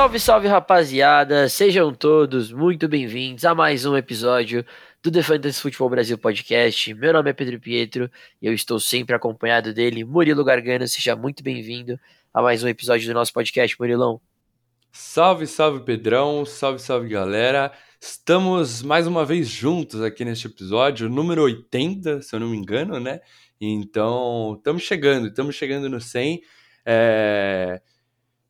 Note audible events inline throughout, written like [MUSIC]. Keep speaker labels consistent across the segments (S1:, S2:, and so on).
S1: Salve, salve rapaziada, sejam todos muito bem-vindos a mais um episódio do The Fantasy Futebol Brasil Podcast. Meu nome é Pedro Pietro e eu estou sempre acompanhado dele, Murilo Gargano. Seja muito bem-vindo a mais um episódio do nosso podcast, Murilão.
S2: Salve, salve Pedrão, salve, salve galera. Estamos mais uma vez juntos aqui neste episódio, número 80, se eu não me engano, né? Então, estamos chegando, estamos chegando no 100. É...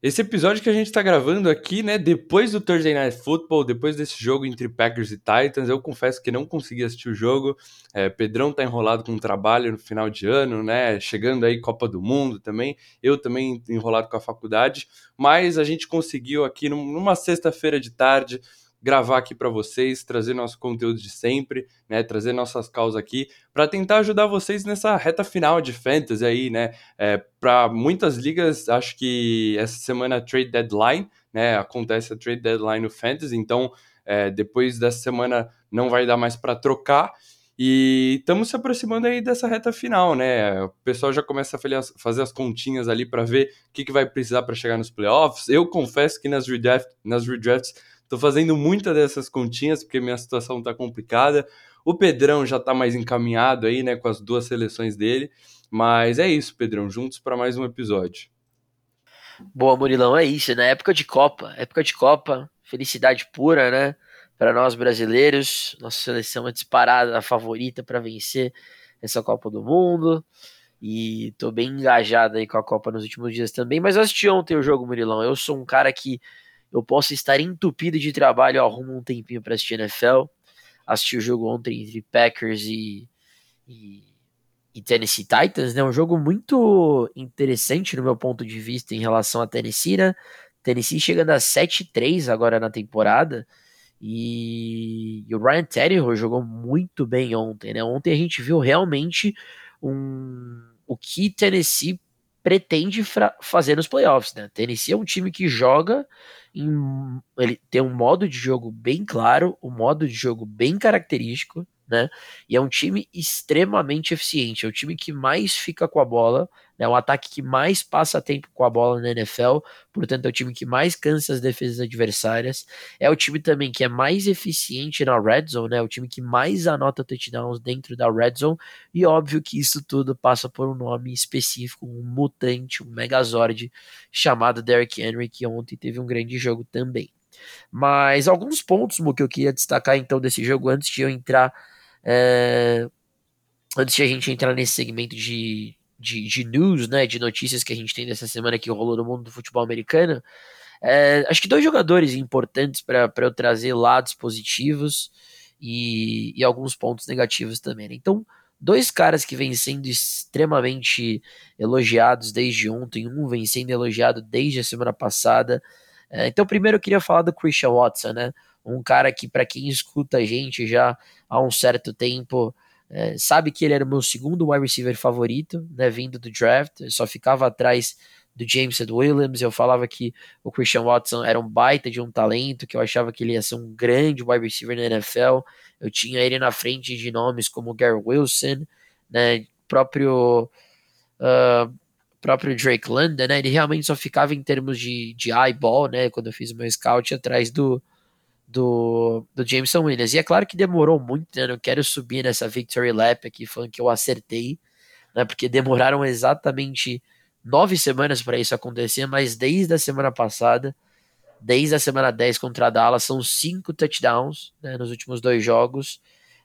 S2: Esse episódio que a gente está gravando aqui, né, depois do Thursday Night Football, depois desse jogo entre Packers e Titans, eu confesso que não consegui assistir o jogo. É, Pedrão tá enrolado com o trabalho no final de ano, né, chegando aí Copa do Mundo também. Eu também enrolado com a faculdade, mas a gente conseguiu aqui numa sexta-feira de tarde gravar aqui para vocês, trazer nosso conteúdo de sempre, né, trazer nossas causas aqui, para tentar ajudar vocês nessa reta final de fantasy aí, né, é, para muitas ligas, acho que essa semana é trade deadline, né, acontece a trade deadline no fantasy, então é, depois dessa semana não vai dar mais para trocar, e estamos se aproximando aí dessa reta final, né? O pessoal já começa a fazer as continhas ali para ver o que, que vai precisar para chegar nos playoffs. Eu confesso que nas, nas redrafts Tô fazendo muitas dessas continhas porque minha situação tá complicada. O Pedrão já tá mais encaminhado aí, né, com as duas seleções dele. Mas é isso, Pedrão, juntos para mais um episódio.
S1: Boa, Murilão, é isso, né? Época de Copa, época de Copa, felicidade pura, né? Para nós brasileiros, nossa seleção é disparada, a favorita para vencer essa Copa do Mundo. E tô bem engajado aí com a Copa nos últimos dias também. Mas eu assisti ontem o jogo, Murilão. Eu sou um cara que eu posso estar entupido de trabalho, arrumo um tempinho para assistir NFL. Assisti o jogo ontem entre Packers e, e, e, Tennessee Titans, né? Um jogo muito interessante no meu ponto de vista em relação a Tennessee, né? Tennessee chegando a 7-3 agora na temporada. E, e, o Ryan Tannehill jogou muito bem ontem, né? Ontem a gente viu realmente um, o que Tennessee pretende fazer nos playoffs, né? Tennessee é um time que joga em, ele tem um modo de jogo bem claro, um modo de jogo bem característico, né? E é um time extremamente eficiente, é o time que mais fica com a bola, é um ataque que mais passa tempo com a bola na NFL, portanto é o time que mais cansa as defesas adversárias. É o time também que é mais eficiente na red zone, né? É o time que mais anota touchdowns dentro da red zone. E óbvio que isso tudo passa por um nome específico, um mutante, um megazord chamado Derrick Henry, que ontem teve um grande jogo também. Mas alguns pontos Mo, que eu queria destacar então desse jogo antes de eu entrar. É... Antes de a gente entrar nesse segmento de, de, de news, né, de notícias que a gente tem dessa semana que rolou no mundo do futebol americano, é, acho que dois jogadores importantes para eu trazer lados positivos e, e alguns pontos negativos também. Né? Então, dois caras que vêm sendo extremamente elogiados desde ontem, um vem sendo elogiado desde a semana passada. É, então, primeiro eu queria falar do Christian Watson, né? Um cara que, para quem escuta a gente já há um certo tempo, é, sabe que ele era o meu segundo wide receiver favorito, né, vindo do draft, eu só ficava atrás do James Williams, eu falava que o Christian Watson era um baita de um talento, que eu achava que ele ia ser um grande wide receiver na NFL, eu tinha ele na frente de nomes como Gary Wilson, né, próprio uh, próprio Drake London, né, ele realmente só ficava em termos de, de eyeball, né, quando eu fiz o meu scout atrás do, do, do Jameson Williams. E é claro que demorou muito, né? Não quero subir nessa victory lap aqui falando que eu acertei, né? Porque demoraram exatamente nove semanas para isso acontecer, mas desde a semana passada, desde a semana 10 contra a Dallas, são cinco touchdowns né, nos últimos dois jogos.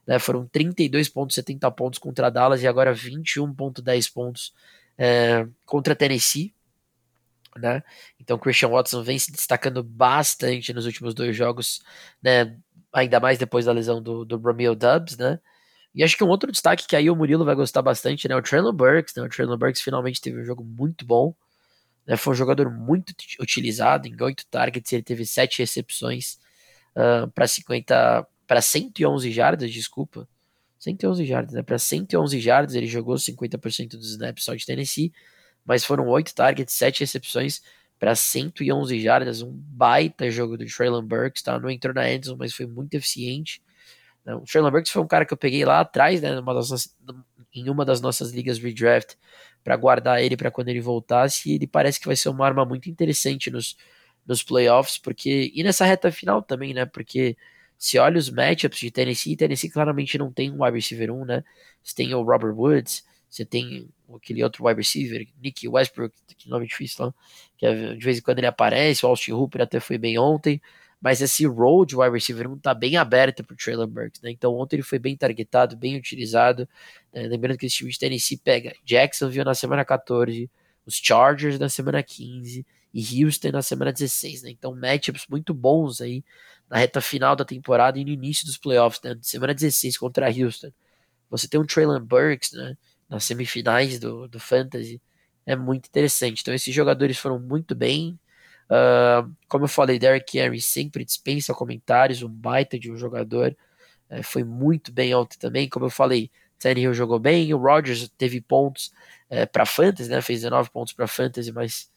S1: Né, foram 32,70 pontos contra a Dallas e agora 21,10 pontos é, contra a Tennessee né? Então Christian Watson vem se destacando bastante nos últimos dois jogos, né? Ainda mais depois da lesão do, do Romeo Dubs, né? E acho que um outro destaque que aí o Murilo vai gostar bastante, né? O Traylon Burks, né? O Traylon Burks finalmente teve um jogo muito bom, né? Foi um jogador muito utilizado em oito targets, ele teve sete recepções uh, para 50, para 111 jardas, desculpa. 111 jardas, né? Para 111 jardas, ele jogou 50% dos snaps só de Tennessee mas foram oito targets, sete recepções para 111 jardas, um baita jogo do Traylon Burks, tá? Não entrou na endzone, mas foi muito eficiente. O Traylon Burks foi um cara que eu peguei lá atrás, né, numa das, em uma das nossas ligas redraft, para guardar ele para quando ele voltasse, e ele parece que vai ser uma arma muito interessante nos, nos playoffs, porque e nessa reta final também, né? Porque se olha os matchups de Tennessee, Tennessee claramente não tem um wide receiver 1, né? Tem o Robert Woods, você tem aquele outro wide receiver, Nick Westbrook, que nome difícil lá, que é, de vez em quando ele aparece, o Austin Hooper até foi bem ontem, mas esse role de wide receiver 1 tá bem aberto pro Traylon Burks, né? Então ontem ele foi bem targetado, bem utilizado. Né? Lembrando que esse time de Tennessee pega Jacksonville na semana 14, os Chargers na semana 15 e Houston na semana 16, né? Então matchups muito bons aí na reta final da temporada e no início dos playoffs, né? Semana 16 contra Houston. Você tem um Traylon Burks, né? Nas semifinais do, do Fantasy. É muito interessante. Então esses jogadores foram muito bem. Uh, como eu falei, Derrick Henry sempre dispensa comentários, um baita de um jogador. Uh, foi muito bem ontem também. Como eu falei, Tannehill jogou bem, o Rodgers teve pontos uh, para Fantasy, né? fez 19 pontos para Fantasy, mas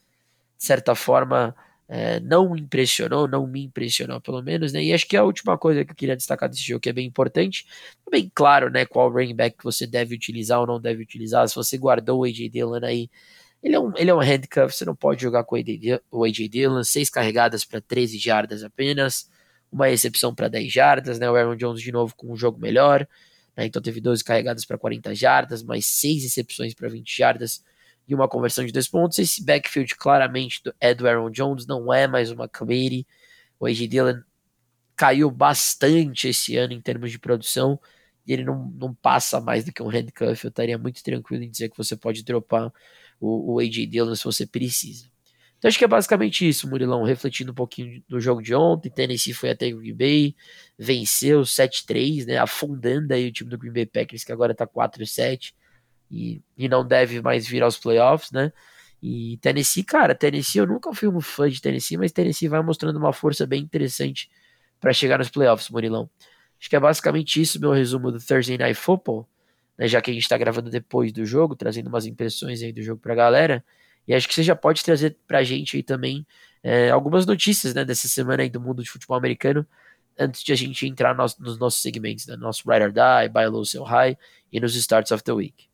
S1: de certa forma é, não impressionou, não me impressionou pelo menos, né? E acho que a última coisa que eu queria destacar desse jogo que é bem importante, é bem claro, né, qual running back que você deve utilizar ou não deve utilizar. Se você guardou o AJ Dillon aí ele é um, ele é um handcuff, você não pode jogar com o AJ Dillon, seis carregadas para 13 jardas apenas, uma recepção para 10 jardas, né? O Aaron Jones de novo com um jogo melhor, né? Então teve 12 carregadas para 40 jardas, mais seis recepções para 20 jardas e uma conversão de dois pontos. Esse backfield claramente é do Aaron Jones, não é mais uma committee. O AJ Dillon caiu bastante esse ano em termos de produção e ele não, não passa mais do que um handcuff. Eu estaria muito tranquilo em dizer que você pode dropar o, o AJ Dillon se você precisa. Então acho que é basicamente isso, Murilão, refletindo um pouquinho do jogo de ontem, Tennessee foi até Green Bay, venceu 7-3, né, afundando aí o time do Green Bay Packers, que agora tá 4-7, e, e não deve mais vir aos playoffs, né, e Tennessee, cara, Tennessee, eu nunca fui um fã de Tennessee, mas Tennessee vai mostrando uma força bem interessante para chegar nos playoffs, Murilão. Acho que é basicamente isso meu resumo do Thursday Night Football né, já que a gente está gravando depois do jogo, trazendo umas impressões aí do jogo para a galera. E acho que você já pode trazer para a gente aí também é, algumas notícias né, dessa semana aí do mundo de futebol americano, antes de a gente entrar nos, nos nossos segmentos, né, nosso Ride or Die, Buy Low, Sell High e nos Starts of the Week.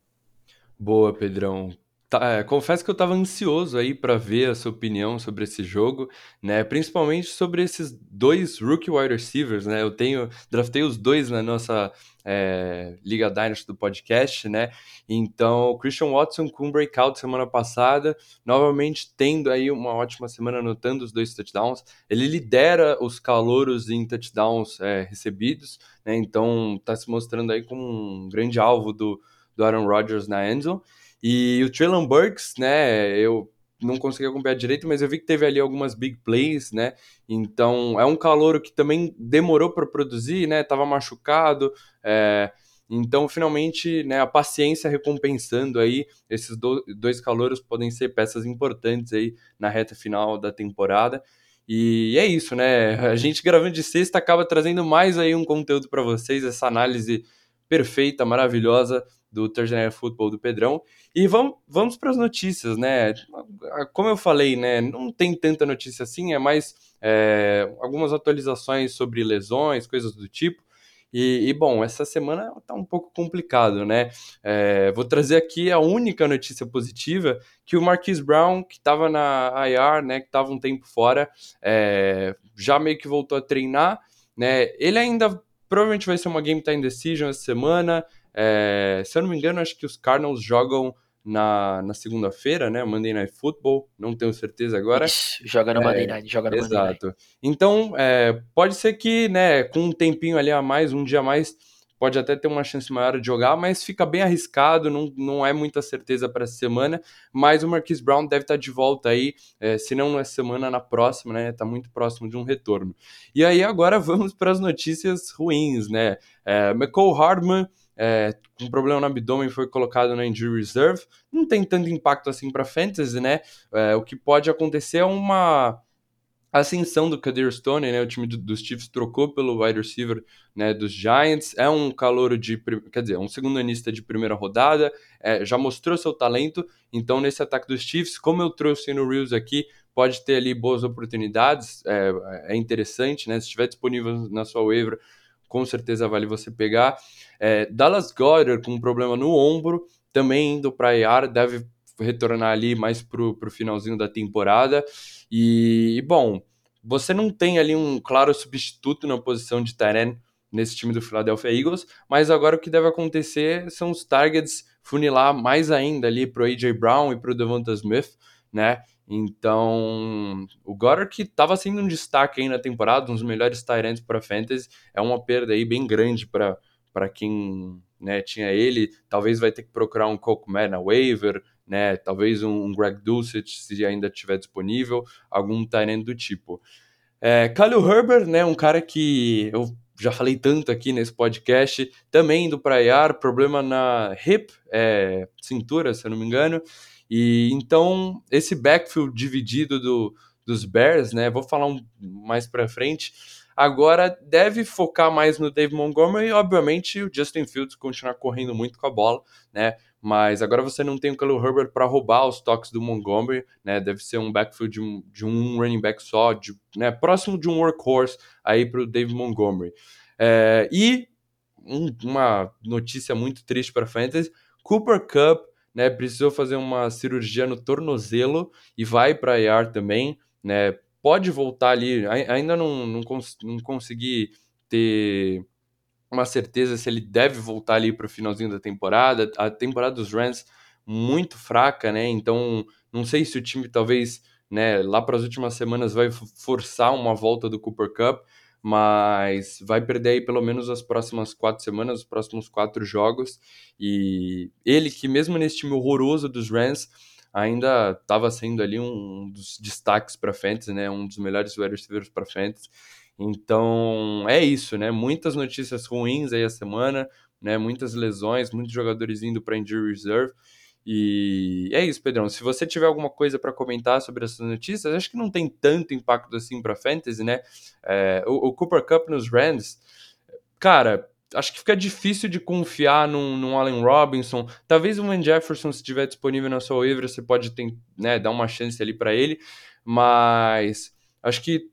S2: Boa, Pedrão. Tá, é, confesso que eu estava ansioso aí para ver a sua opinião sobre esse jogo, né? Principalmente sobre esses dois rookie wide receivers, né? Eu tenho draftei os dois na nossa é, Liga Dynasty do podcast, né? Então, Christian Watson com breakout semana passada, novamente tendo aí uma ótima semana anotando os dois touchdowns. Ele lidera os calouros em touchdowns é, recebidos, né? Então, está se mostrando aí como um grande alvo do, do Aaron Rodgers na endzone. E o Traylon Burks, né, eu não consegui acompanhar direito, mas eu vi que teve ali algumas big plays, né? Então é um calouro que também demorou para produzir, né? Tava machucado, é... então finalmente, né? A paciência recompensando aí esses do... dois calouros podem ser peças importantes aí na reta final da temporada. E é isso, né? A gente gravando de sexta acaba trazendo mais aí um conteúdo para vocês, essa análise perfeita, maravilhosa do Thursday Night Football do Pedrão. E vamos, vamos para as notícias, né? Como eu falei, né? Não tem tanta notícia assim, é mais é, algumas atualizações sobre lesões, coisas do tipo. E, e, bom, essa semana tá um pouco complicado, né? É, vou trazer aqui a única notícia positiva, que o Marquise Brown, que estava na IR, né, que estava um tempo fora, é, já meio que voltou a treinar, né? Ele ainda provavelmente vai ser uma game time decision essa semana, é, se eu não me engano, acho que os Cardinals jogam na, na segunda-feira, né? Monday Night Football, não tenho certeza agora.
S1: Isso, joga no é, Monday Night, joga no
S2: exato.
S1: Monday Night.
S2: Então, é, pode ser que, né, com um tempinho ali a mais, um dia a mais, pode até ter uma chance maior de jogar, mas fica bem arriscado, não, não é muita certeza para essa semana, mas o Marquise Brown deve estar tá de volta aí, é, se não nessa semana, na próxima, né, tá muito próximo de um retorno. E aí agora [LAUGHS] vamos para as notícias ruins, né, é, McCall Hardman é, com problema no abdômen foi colocado na injury reserve. Não tem tanto impacto assim para fantasy, né? É, o que pode acontecer é uma ascensão do Kadir Stone, né? O time do, dos Chiefs trocou pelo wide receiver, né? Dos Giants. É um calouro de, quer dizer, um segundo anista de primeira rodada. É, já mostrou seu talento. Então nesse ataque dos Chiefs, como eu trouxe no Reels aqui, pode ter ali boas oportunidades. É, é interessante, né? Se estiver disponível na sua waiver com certeza vale você pegar. É, Dallas Goddard com um problema no ombro, também indo para IR, deve retornar ali mais pro, pro finalzinho da temporada. E, bom, você não tem ali um claro substituto na posição de Tyrene nesse time do Philadelphia Eagles, mas agora o que deve acontecer são os targets funilar mais ainda ali pro AJ Brown e pro Devonta Smith, né? Então, o Goddard que estava sendo um destaque aí na temporada, um dos melhores Tyrants para fantasy, é uma perda aí bem grande para quem né, tinha ele. Talvez vai ter que procurar um Coke Man na waiver, né? Talvez um, Greg Dulcich se ainda estiver disponível, algum Tyrant do tipo. É, Khalil Herbert, né, um cara que eu já falei tanto aqui nesse podcast, também indo para IAR, problema na hip, é, cintura, se eu não me engano. E então esse backfield dividido do, dos Bears, né? Vou falar um, mais para frente. Agora deve focar mais no Dave Montgomery e, obviamente, o Justin Fields continuar correndo muito com a bola, né? Mas agora você não tem o Khalil Herbert para roubar os toques do Montgomery, né? Deve ser um backfield de um, de um running back só, de, né? próximo de um workhorse aí para o Dave Montgomery. É, e um, uma notícia muito triste para fantasy: Cooper Cup né, precisou fazer uma cirurgia no tornozelo e vai para a IR também, né, pode voltar ali, ainda não, não, cons não consegui ter uma certeza se ele deve voltar ali para o finalzinho da temporada, a temporada dos Rams muito fraca, né, então não sei se o time talvez, né, lá para as últimas semanas vai forçar uma volta do Cooper Cup, mas vai perder aí pelo menos as próximas quatro semanas, os próximos quatro jogos. E ele, que mesmo nesse time horroroso dos Rams, ainda estava sendo ali um dos destaques para Fantasy, né? Um dos melhores wide receivers para Fantasy. Então é isso, né? Muitas notícias ruins aí a semana, né? Muitas lesões, muitos jogadores indo para injury reserve. E é isso, Pedrão. Se você tiver alguma coisa para comentar sobre essas notícias, acho que não tem tanto impacto assim para fantasy, né? É, o, o, Cooper Cup nos Rams, cara, acho que fica difícil de confiar num, num Allen Robinson. Talvez o Van Jefferson, se estiver disponível na sua waiver, você pode ter, né, dar uma chance ali para ele. Mas acho que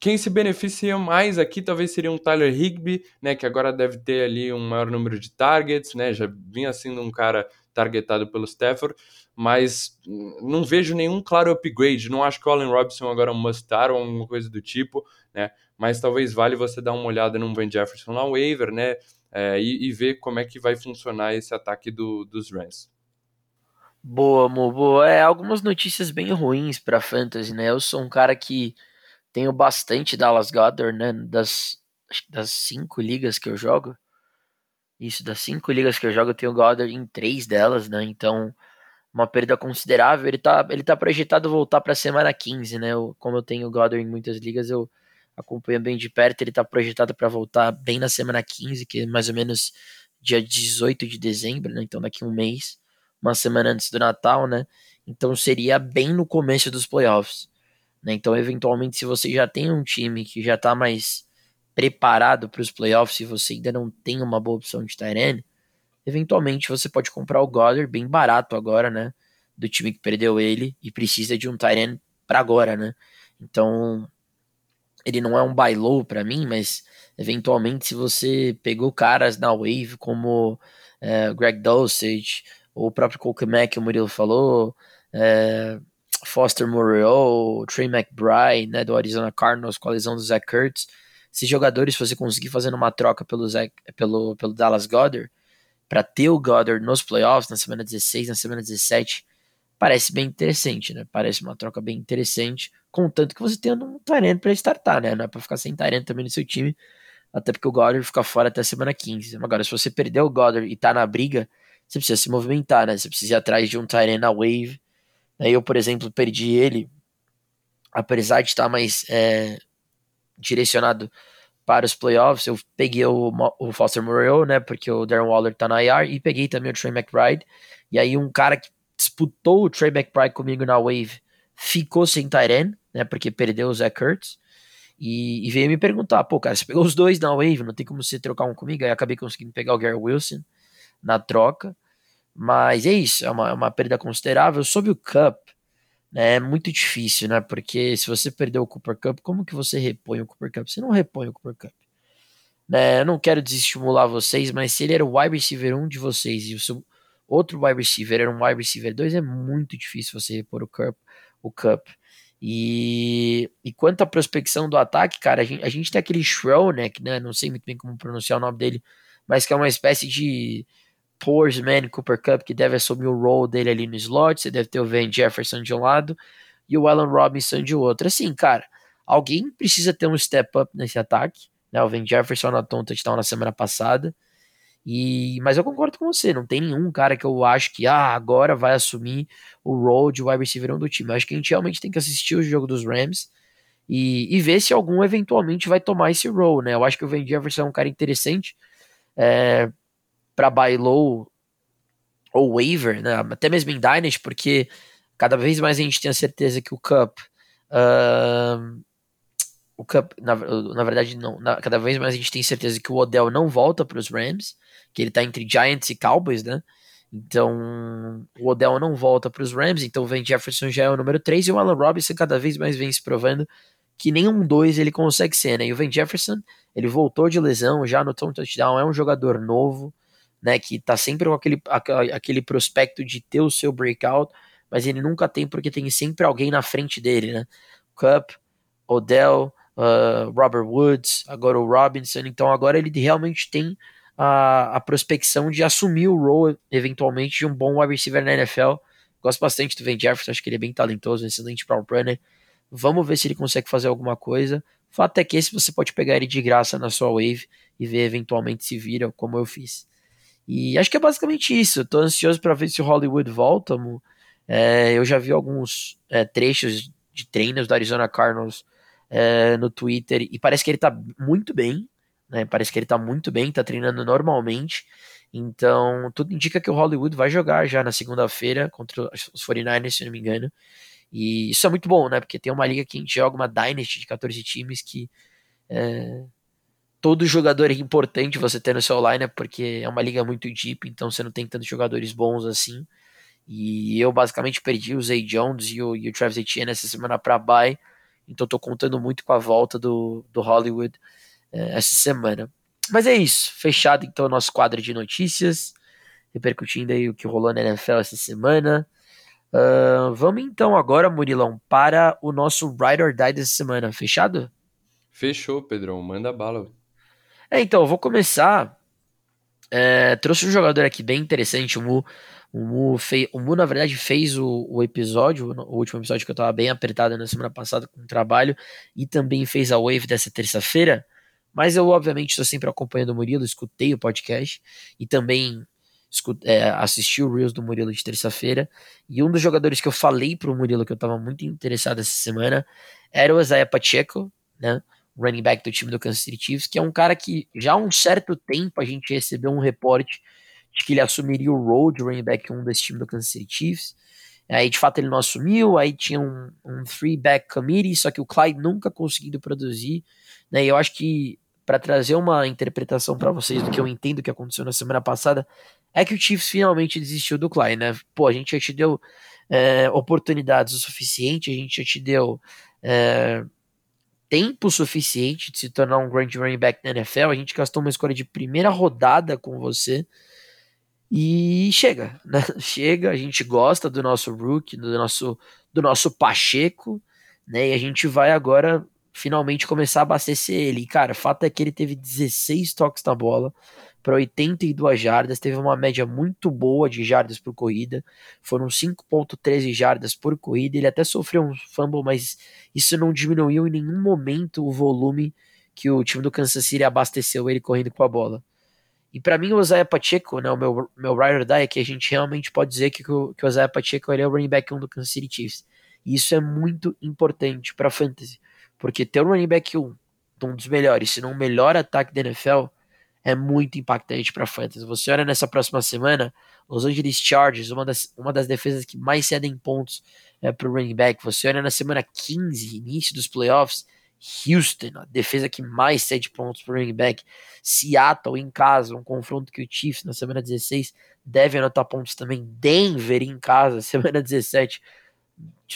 S2: quem se beneficia mais aqui talvez seria um Tyler Higby, né, que agora deve ter ali um maior número de targets, né, já vinha sendo um cara targetado pelo Stafford, mas não vejo nenhum claro upgrade. Não acho que o Allen Robinson agora é um must-start ou alguma coisa do tipo, né? Mas talvez vale você dar uma olhada no Van Jefferson na waiver, né? É, e, e, ver como é que vai funcionar esse ataque do, dos Rams.
S1: Boa, Mo, boa. É, algumas notícias bem ruins para fantasy, né? Eu sou um cara que tenho bastante Dallas Goddard, né? Das, das cinco ligas que eu jogo, isso, das cinco ligas que eu jogo, eu tenho o Goddard em três delas, né? Então, uma perda considerável. Ele tá, ele tá projetado voltar para a semana 15, né? Eu, como eu tenho o Goddard em muitas ligas, eu acompanho bem de perto. Ele tá projetado para voltar bem na semana 15, que é mais ou menos dia 18 de dezembro, né? Então, daqui um mês, uma semana antes do Natal, né? Então, seria bem no começo dos playoffs. Né? Então, eventualmente, se você já tem um time que já tá mais preparado para os playoffs e você ainda não tem uma boa opção de Tyrene, eventualmente você pode comprar o Goddard bem barato agora, né? Do time que perdeu ele e precisa de um Tyrene para agora, né? Então, ele não é um buy low para mim, mas eventualmente se você pegou caras na wave como é, Greg Dulcich, ou o próprio Cole que o Murilo falou, é, Foster Moreau, Trey McBride, né, do Arizona Cardinals com a lesão do Zach Kurtz, esses jogadores, você conseguir fazer uma troca pelo, Zach, pelo, pelo Dallas Goddard, para ter o Goddard nos playoffs, na semana 16, na semana 17, parece bem interessante, né? Parece uma troca bem interessante, contanto que você tenha um Tyrant para startar, né? Não é para ficar sem Tyrant também no seu time, até porque o Goddard fica fora até a semana 15. Agora, se você perder o Goddard e tá na briga, você precisa se movimentar, né? Você precisa ir atrás de um Tyrant na wave. Eu, por exemplo, perdi ele, apesar de estar mais é, direcionado para os playoffs. Eu peguei o, o Foster Moreau, né? Porque o Darren Waller tá na IR, e peguei também o Trey McBride. E aí, um cara que disputou o Trey McBride comigo na Wave ficou sem Tyren, né? Porque perdeu o Zach Kurtz. E, e, veio me perguntar, pô, cara, você pegou os dois na Wave, não tem como você trocar um comigo? Aí acabei conseguindo pegar o Gary Wilson na troca. Mas é isso, é uma, é uma perda considerável. Sobre o Cup, é muito difícil, né? Porque se você perdeu o Cooper Cup, como que você repõe o Cooper Cup? Você não repõe o Cooper Cup. Né? Eu não quero desestimular vocês, mas se ele era o wide receiver 1 de vocês e o seu outro wide receiver, era um wide receiver 2, é muito difícil você repor o Cup. O Cup. E, e quanto à prospecção do ataque, cara, a gente, a gente tem aquele Shronek, né? Não sei muito bem como pronunciar o nome dele, mas que é uma espécie de Porsman Cooper Cup que deve assumir o role dele ali no slot. Você deve ter o Van Jefferson de um lado e o Allen Robinson de outro. Assim, cara, alguém precisa ter um step up nesse ataque. Né? O Van Jefferson anotou um touchdown na semana passada. E, mas eu concordo com você, não tem nenhum cara que eu acho que ah, agora vai assumir o role de wide receiver 1 do time. Eu acho que a gente realmente tem que assistir o jogo dos Rams e, e ver se algum eventualmente vai tomar esse role, né? Eu acho que o Van Jefferson é um cara interessante é, para buy low ou waiver, né? até mesmo em Dynasty, porque cada vez mais a gente tem a certeza que o Cup uh, o Cup, na, na verdade, não. Na, cada vez mais a gente tem certeza que o Odell não volta para os Rams, que ele está entre Giants e Cowboys, né? Então, o Odell não volta para os Rams, então o Jefferson já é o número 3 e o Alan Robinson cada vez mais vem se provando que nenhum dois ele consegue ser, né? E o Van Jefferson, ele voltou de lesão, já no touchdown, é um jogador novo, né? Que tá sempre com aquele, aquele prospecto de ter o seu breakout, mas ele nunca tem porque tem sempre alguém na frente dele, né? Cup, Odell, uh, Robert Woods, agora o Robinson. Então agora ele realmente tem a, a prospecção de assumir o role, eventualmente, de um bom wide receiver na NFL. Gosto bastante do Van Jefferson, acho que ele é bem talentoso, um excelente para runner. Vamos ver se ele consegue fazer alguma coisa. O fato é que esse você pode pegar ele de graça na sua wave e ver eventualmente se vira, como eu fiz. E acho que é basicamente isso. Eu tô ansioso para ver se o Hollywood volta. É, eu já vi alguns é, trechos de treinos do Arizona Cardinals é, no Twitter e parece que ele tá muito bem, né? Parece que ele tá muito bem, tá treinando normalmente. Então, tudo indica que o Hollywood vai jogar já na segunda-feira contra os 49ers, se não me engano. E isso é muito bom, né? Porque tem uma liga que a gente joga uma Dynasty de 14 times que é, todo jogador é importante você ter no seu line, porque é uma liga muito deep, então você não tem tantos jogadores bons assim. E eu basicamente perdi o Zay Jones e o, e o Travis Etienne essa semana para bye então tô contando muito com a volta do, do Hollywood é, essa semana. Mas é isso. Fechado então o nosso quadro de notícias. Repercutindo aí o que rolou na NFL essa semana. Uh, vamos então agora, Murilão, para o nosso Ride or Die dessa semana. Fechado?
S2: Fechou, Pedrão. Manda bala.
S1: É, então, eu vou começar. É, trouxe um jogador aqui bem interessante, o Mu o Mu, fez, o Mu, na verdade, fez o, o episódio, o último episódio que eu tava bem apertado na semana passada com o trabalho, e também fez a Wave dessa terça-feira. Mas eu, obviamente, estou sempre acompanhando o Murilo, escutei o podcast e também escutei, é, assisti o Reels do Murilo de terça-feira. E um dos jogadores que eu falei pro Murilo que eu estava muito interessado essa semana era o Isaiah Pacheco, né? Running back do time do Kansas City Chiefs, que é um cara que já há um certo tempo a gente recebeu um reporte de que ele assumiria o role de running back 1 desse time do Kansas City Chiefs. Aí, de fato, ele não assumiu, aí tinha um, um three-back committee, só que o Clyde nunca conseguiu produzir, né, e eu acho que, para trazer uma interpretação para vocês do que eu entendo que aconteceu na semana passada, é que o Chiefs finalmente desistiu do Clyde, né, pô, a gente já te deu é, oportunidades o suficiente, a gente já te deu é, tempo suficiente de se tornar um grande running back na NFL, a gente gastou uma escolha de primeira rodada com você, e chega, né? [LAUGHS] Chega, a gente gosta do nosso Rook, do nosso, do nosso Pacheco, né? E a gente vai agora finalmente começar a abastecer ele. E, cara, o fato é que ele teve 16 toques na bola para 82 jardas, teve uma média muito boa de jardas por corrida, foram 5.13 jardas por corrida, ele até sofreu um fumble, mas isso não diminuiu em nenhum momento o volume que o time do Kansas City abasteceu ele correndo com a bola. E para mim o Isaiah Pacheco, né, o meu, meu ride die, é que a gente realmente pode dizer que, o, que o Isaiah Pacheco ele é o running back 1 do Kansas City Chiefs. E isso é muito importante para fantasy, porque ter um running back 1 um dos melhores, se não o melhor ataque da NFL, é muito impactante para fantasy. Você olha nessa próxima semana, Los Angeles Chargers, uma das, uma das defesas que mais cedem pontos é, para o running back. Você olha na semana 15, início dos playoffs, Houston, a defesa que mais cede pontos para running back. Seattle em casa, um confronto que o Chiefs na semana 16 deve anotar pontos também. Denver em casa, [LAUGHS] semana 17,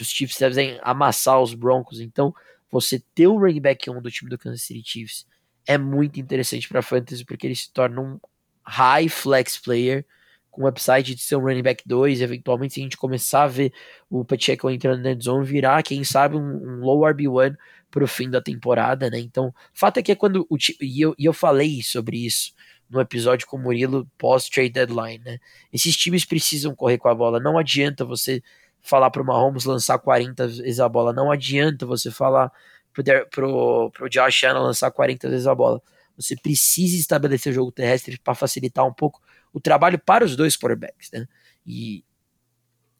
S1: os Chiefs devem amassar os Broncos. Então, você ter o running back 1 do time do Kansas City Chiefs é muito interessante para fantasy porque ele se torna um high flex player, com o upside de ser um running back 2, eventualmente se a gente começar a ver o Pacheco entrando na zone, virar, quem sabe, um, um low RB1 pro fim da temporada, né? Então, o fato é que é quando o e eu, e eu falei sobre isso no episódio com o Murilo pós-trade deadline, né? Esses times precisam correr com a bola, não adianta você falar pro Mahomes lançar 40 vezes a bola, não adianta você falar pro, pro, pro Josh Allen lançar 40 vezes a bola. Você precisa estabelecer o jogo terrestre para facilitar um pouco o trabalho para os dois quarterbacks, né? E,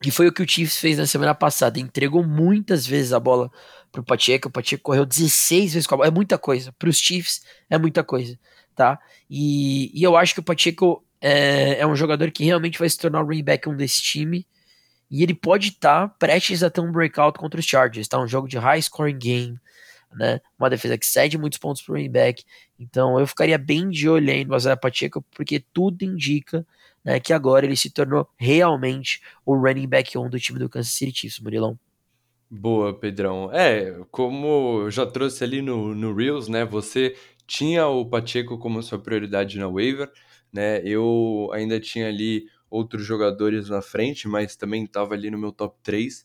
S1: e foi o que o Chiefs fez na semana passada. Entregou muitas vezes a bola pro Pacheco. O Pacheco correu 16 vezes com a bola. É muita coisa. Para os Chiefs é muita coisa, tá? E, e eu acho que o Pacheco é, é, um jogador que realmente vai se tornar o running back um desse time. E ele pode estar tá prestes a ter um breakout contra os Chargers, tá? Um jogo de high scoring game né? Uma defesa que cede muitos pontos para o running back. Então eu ficaria bem de olho aí no Isaiah Pacheco, porque tudo indica né, que agora ele se tornou realmente o running back 1 do time do Kansas City Chiefs, Murilão.
S2: Boa, Pedrão. É, como eu já trouxe ali no, no Reels, né? Você tinha o Pacheco como sua prioridade na waiver, né? Eu ainda tinha ali outros jogadores na frente, mas também estava ali no meu top 3.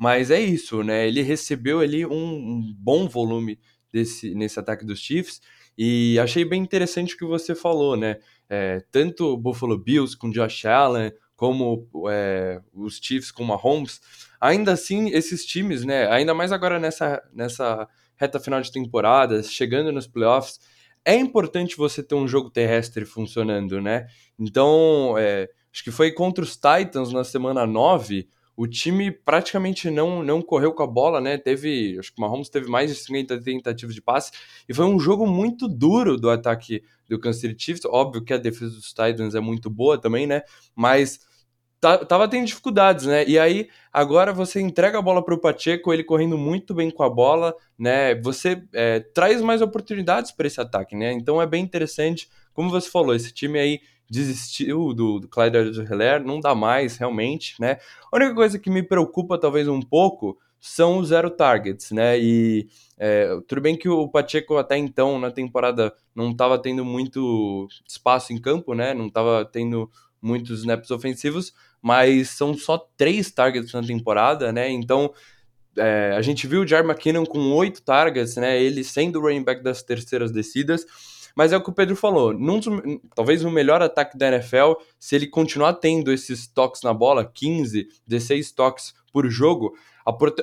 S2: Mas é isso, né? Ele recebeu ali um, um bom volume desse, nesse ataque dos Chiefs. E achei bem interessante o que você falou, né? É, tanto o Buffalo Bills com Josh Allen, como é, os Chiefs com Mahomes, ainda assim, esses times, né? Ainda mais agora nessa, nessa reta final de temporada, chegando nos playoffs, é importante você ter um jogo terrestre funcionando, né? Então, é, acho que foi contra os Titans na semana 9 o time praticamente não, não correu com a bola, né? Teve, acho que o Mahomes teve mais de 50 tentativas de passe e foi um jogo muito duro do ataque do Kansas City Chiefs. Óbvio que a defesa dos Titans é muito boa também, né? Mas tava tendo dificuldades, né? E aí agora você entrega a bola para o Pacheco, ele correndo muito bem com a bola, né? Você é, traz mais oportunidades para esse ataque, né? Então é bem interessante, como você falou, esse time aí desistiu do, do Clyde Edwards-Helaire, não dá mais realmente, né? A única coisa que me preocupa talvez um pouco são os zero targets, né? E é, tudo bem que o Pacheco até então na temporada não estava tendo muito espaço em campo, né? Não estava tendo muitos snaps ofensivos, mas são só três targets na temporada, né? Então é, a gente viu o Jar McKinnon com oito targets, né? Ele sendo o running back das terceiras descidas. Mas é o que o Pedro falou, num, talvez o melhor ataque da NFL, se ele continuar tendo esses toques na bola, 15, 16 toques por jogo,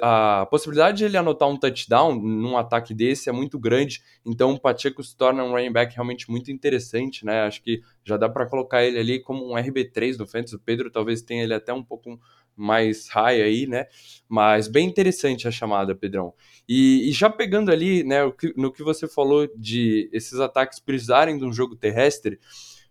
S2: a, a, possibilidade de ele anotar um touchdown num ataque desse é muito grande, então o Pacheco se torna um running back realmente muito interessante, né? Acho que já dá para colocar ele ali como um RB3 do Fantasy. O Pedro talvez tenha ele até um pouco mais high aí, né? Mas bem interessante a chamada, Pedrão. E, e já pegando ali, né, no que você falou de esses ataques precisarem de um jogo terrestre,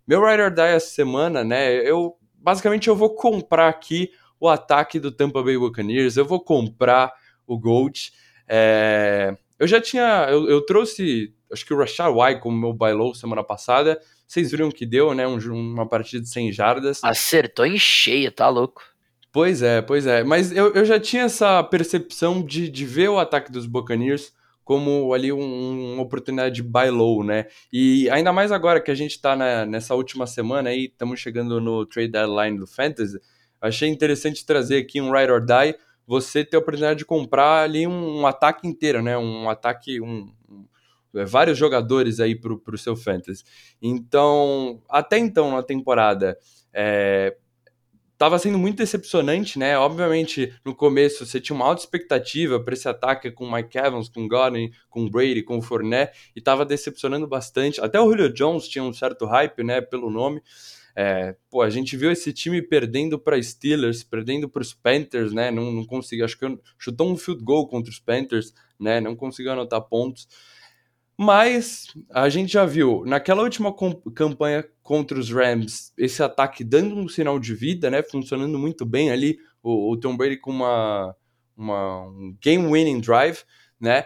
S2: meu Rider Die essa semana, né, eu basicamente eu vou comprar aqui o ataque do Tampa Bay Buccaneers, eu vou comprar o Gold. É, eu já tinha, eu, eu, trouxe, acho que o Rashad White como meu buy low semana passada, vocês viram que deu, né, um, uma partida de 100 jardas.
S1: Acertou em cheia, tá louco.
S2: Pois é, pois é. Mas eu, eu já tinha essa percepção de, de ver o ataque dos Buccaneers como ali um, uma oportunidade de buy low, né? E ainda mais agora que a gente tá na, nessa última semana aí, estamos chegando no trade deadline do Fantasy, achei interessante trazer aqui um Ride or Die, você ter a oportunidade de comprar ali um, um ataque inteiro, né? Um ataque, um, um é, vários jogadores aí pro, pro seu Fantasy. Então, até então na temporada, é, estava sendo muito decepcionante, né? Obviamente, no começo você tinha uma alta expectativa para esse ataque com Mike Evans, com Godwin, com Brady, com Fournette, e estava decepcionando bastante. Até o Julio Jones tinha um certo hype, né, pelo nome. É, pô, a gente viu esse time perdendo para Steelers, perdendo para os Panthers, né? Não, não conseguiu, acho que chutou um field goal contra os Panthers, né? Não conseguiu anotar pontos. Mas a gente já viu naquela última campanha contra os Rams esse ataque dando um sinal de vida, né? Funcionando muito bem ali. O, o Tom Brady com uma, uma um game-winning drive, né?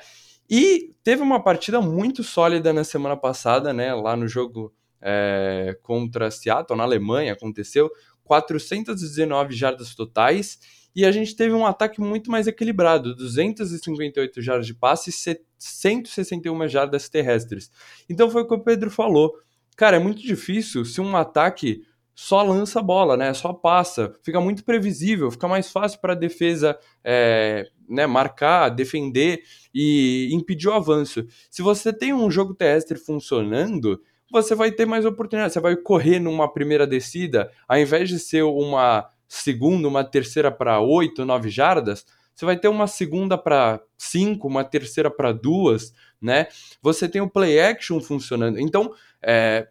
S2: E teve uma partida muito sólida na semana passada, né? Lá no jogo é, contra Seattle, na Alemanha, aconteceu. 419 jardas totais e a gente teve um ataque muito mais equilibrado, 258 jardas de passe e 161 jardas terrestres. Então foi o que o Pedro falou. Cara, é muito difícil se um ataque só lança a bola, né? Só passa. Fica muito previsível, fica mais fácil para a defesa é, né, marcar, defender e impedir o avanço. Se você tem um jogo terrestre funcionando, você vai ter mais oportunidade. Você vai correr numa primeira descida, ao invés de ser uma segunda, uma terceira para oito, nove jardas, você vai ter uma segunda para cinco, uma terceira para duas, né? Você tem o play action funcionando. Então, é,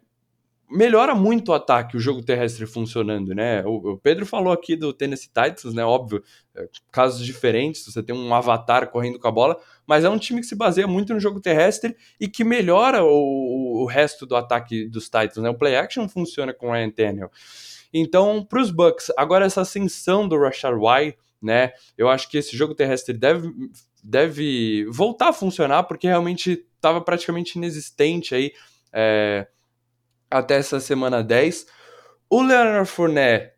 S2: melhora muito o ataque, o jogo terrestre funcionando, né? O, o, Pedro falou aqui do Tennessee Titans, né? Óbvio, é, casos diferentes, você tem um avatar correndo com a bola, mas é um time que se baseia muito no jogo terrestre e que melhora o, o resto do ataque dos Titans, né? O play action funciona com o Ryan. Então, para os Bucks, agora essa ascensão do Rashard White, né? Eu acho que esse jogo terrestre deve, deve voltar a funcionar, porque realmente estava praticamente inexistente aí é, até essa semana 10. O Leonard Fournette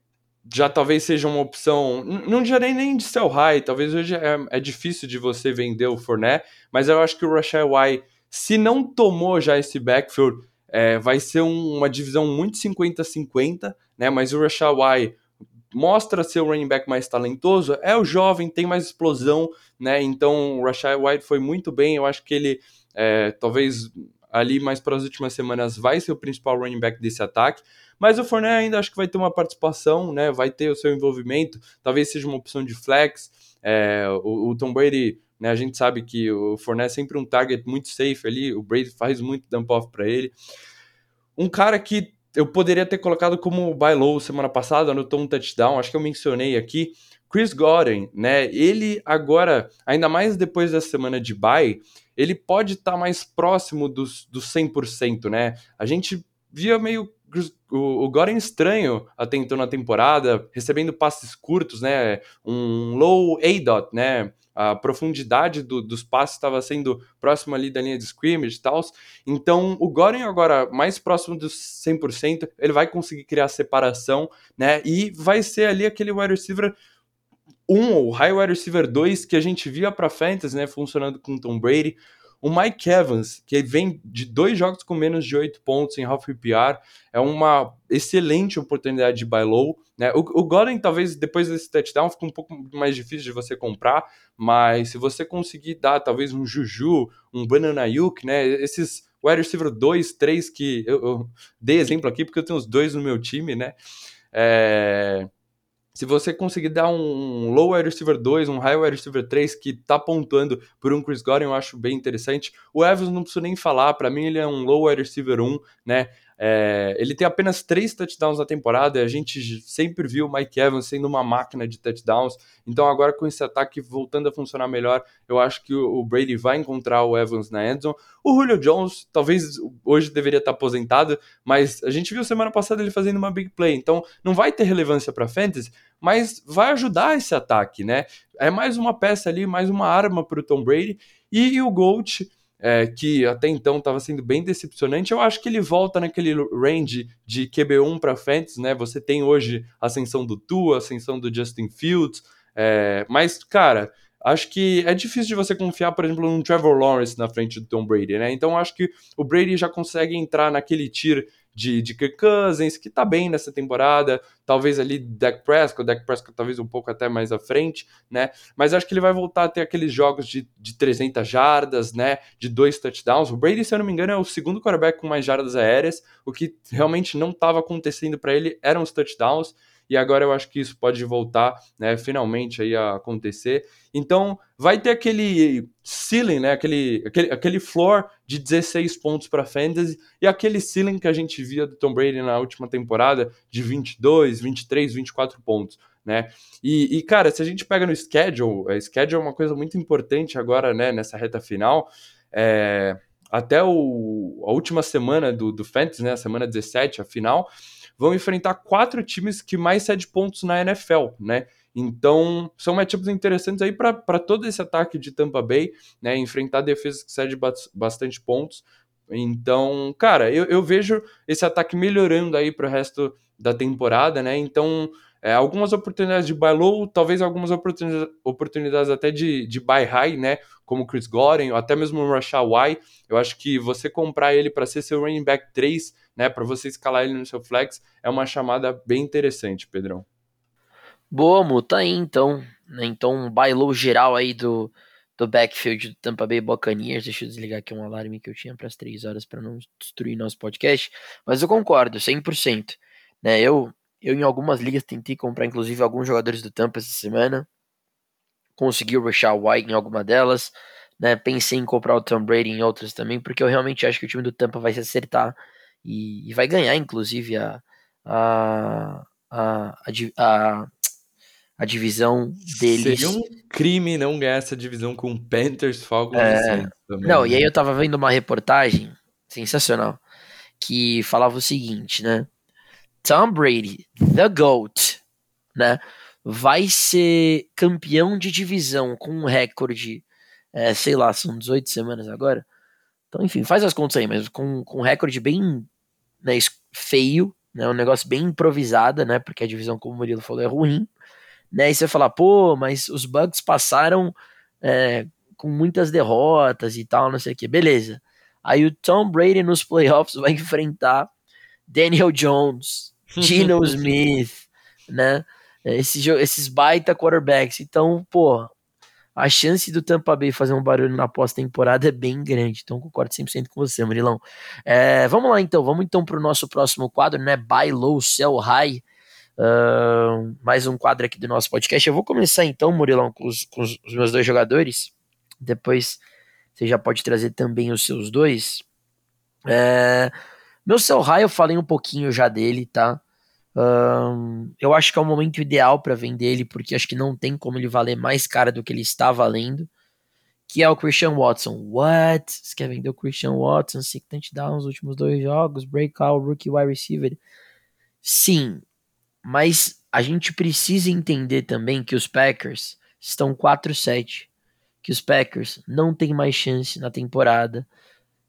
S2: já talvez seja uma opção, não direi nem de sell high, talvez hoje é, é, difícil de você vender o Fournette, mas eu acho que o Rashad White, se não tomou já esse backfield, é, vai ser um, uma divisão muito 50-50, né? Mas o Rashad White mostra ser o running back mais talentoso, é o jovem, tem mais explosão, né? Então o Rashad White foi muito bem, eu acho que ele é, talvez ali mais para as últimas semanas vai ser o principal running back desse ataque, mas o Fournette ainda acho que vai ter uma participação, né? Vai ter o seu envolvimento, talvez seja uma opção de flex. É, o, o, Tom Brady, né? A gente sabe que o Fournette é sempre um target muito safe ali, o Brady faz muito dump off para ele. Um cara que eu poderia ter colocado como buy low semana passada, anotou um touchdown, acho que eu mencionei aqui. Chris Godwin, né? Ele agora, ainda mais depois da semana de buy, ele pode estar tá mais próximo dos, dos 100%, né? A gente via meio o, o Godwin estranho até então na temporada, recebendo passes curtos, né? Um low A-dot, né? A profundidade do, dos passes estava sendo próximo ali da linha de scrimmage e tal. Então, o Goren agora mais próximo dos 100%, ele vai conseguir criar separação, né? E vai ser ali aquele wide receiver 1 ou high wide receiver 2 que a gente via para fantasy, né, funcionando com Tom Brady. O Mike Evans, que vem de dois jogos com menos de 8 pontos em half PPR, é uma excelente oportunidade de buy low. Né? O, o talvez depois desse touchdown, fica um pouco mais difícil de você comprar, mas se você conseguir dar talvez um Juju, um Banana Yuk, né? esses wide receiver 2, 3 que eu, eu, dei exemplo aqui porque eu tenho os dois no meu time, né? É, se você conseguir dar um low wide receiver 2, um high wide receiver 3 que tá pontuando por um Chris Godwin, eu acho bem interessante. O Evans não preciso nem falar, para mim ele é um low wide receiver 1, né? É, ele tem apenas três touchdowns na temporada e a gente sempre viu o Mike Evans sendo uma máquina de touchdowns. Então, agora com esse ataque voltando a funcionar melhor, eu acho que o Brady vai encontrar o Evans na endzone. O Julio Jones, talvez hoje deveria estar aposentado, mas a gente viu semana passada ele fazendo uma big play. Então, não vai ter relevância para fantasy, mas vai ajudar esse ataque, né? É mais uma peça ali, mais uma arma para o Tom Brady. E, e o Gold é, que até então estava sendo bem decepcionante, eu acho que ele volta naquele range de QB1 para frente, né? Você tem hoje a ascensão do Tua, ascensão do Justin Fields, é, mas, cara, acho que é difícil de você confiar, por exemplo, num Trevor Lawrence na frente do Tom Brady, né? Então acho que o Brady já consegue entrar naquele tier de, de Kirk Cousins, que tá bem nessa temporada, talvez ali Dak Prescott, Dak Prescott talvez um pouco até mais à frente, né? Mas acho que ele vai voltar a ter aqueles jogos de, de 300 jardas, né? De dois touchdowns. O Brady, se eu não me engano, é o segundo quarterback com mais jardas aéreas, o que realmente não estava acontecendo para ele eram os touchdowns e agora eu acho que isso pode voltar, né, finalmente aí a acontecer. Então, vai ter aquele ceiling, né, aquele, aquele, aquele floor de 16 pontos para fantasy e aquele ceiling que a gente via do Tom Brady na última temporada de 22, 23, 24 pontos. Né? E, e, cara, se a gente pega no schedule, a schedule é uma coisa muito importante agora, né, nessa reta final. É, até o, a última semana do, do Fantasy, né, a semana 17, a final, vão enfrentar quatro times que mais cede pontos na NFL, né? Então, são matchups interessantes aí para todo esse ataque de Tampa Bay, né? Enfrentar defesas que cedem bastante pontos. Então, cara, eu, eu vejo esse ataque melhorando aí para o resto da temporada, né? Então, é, algumas oportunidades de buy low, talvez algumas oportunidades, oportunidades até de, de buy high, né? Como Chris Godwin, ou até mesmo o Rashad White. Eu acho que você comprar ele para ser seu running back 3, né? Para você escalar ele no seu flex, é uma chamada bem interessante, Pedrão.
S1: Boa, Mu, tá aí então. Né? Então, um buy low geral aí do, do backfield do Tampa Bay Buccaneers. Deixa eu desligar aqui um alarme que eu tinha para as 3 horas para não destruir nosso podcast. Mas eu concordo, 100%. Né? Eu, eu, em algumas ligas, tentei comprar, inclusive, alguns jogadores do Tampa essa semana. Consegui o Rashad White em alguma delas. Né? Pensei em comprar o Tom Brady em outras também, porque eu realmente acho que o time do Tampa vai se acertar e, e vai ganhar, inclusive, a, a, a, a, a divisão deles.
S2: Seria um crime não ganhar essa divisão com Panthers, Falcons é... e
S1: também. Não, e aí né? eu tava vendo uma reportagem sensacional que falava o seguinte, né? Tom Brady, the GOAT, né? Vai ser campeão de divisão com um recorde, é, sei lá, são 18 semanas agora. Então, enfim, faz as contas aí, mas com, com um recorde bem né, feio, né? Um negócio bem improvisado, né? Porque a divisão, como o Murilo falou, é ruim. Né? E você fala, pô, mas os Bucks passaram é, com muitas derrotas e tal, não sei o que. Beleza. Aí o Tom Brady nos playoffs vai [LAUGHS] enfrentar Daniel Jones, Gino [LAUGHS] Smith, né? Esses, esses baita quarterbacks. Então, pô, a chance do Tampa Bay fazer um barulho na pós-temporada é bem grande. Então, concordo 100% com você, Murilão. É, vamos lá, então. Vamos então para o nosso próximo quadro, né? Buy low, sell high. Uh, mais um quadro aqui do nosso podcast. Eu vou começar então, Murilão, com os, com os meus dois jogadores. Depois você já pode trazer também os seus dois. É, meu sell high eu falei um pouquinho já dele, tá? Um, eu acho que é o momento ideal para vender ele, porque acho que não tem como ele valer mais caro do que ele está valendo. Que é o Christian Watson. What? Você quer vender o Christian Watson? Six touchdowns nos últimos dois jogos, breakout, rookie wide receiver. Sim, mas a gente precisa entender também que os Packers estão 4-7. Que os Packers não têm mais chance na temporada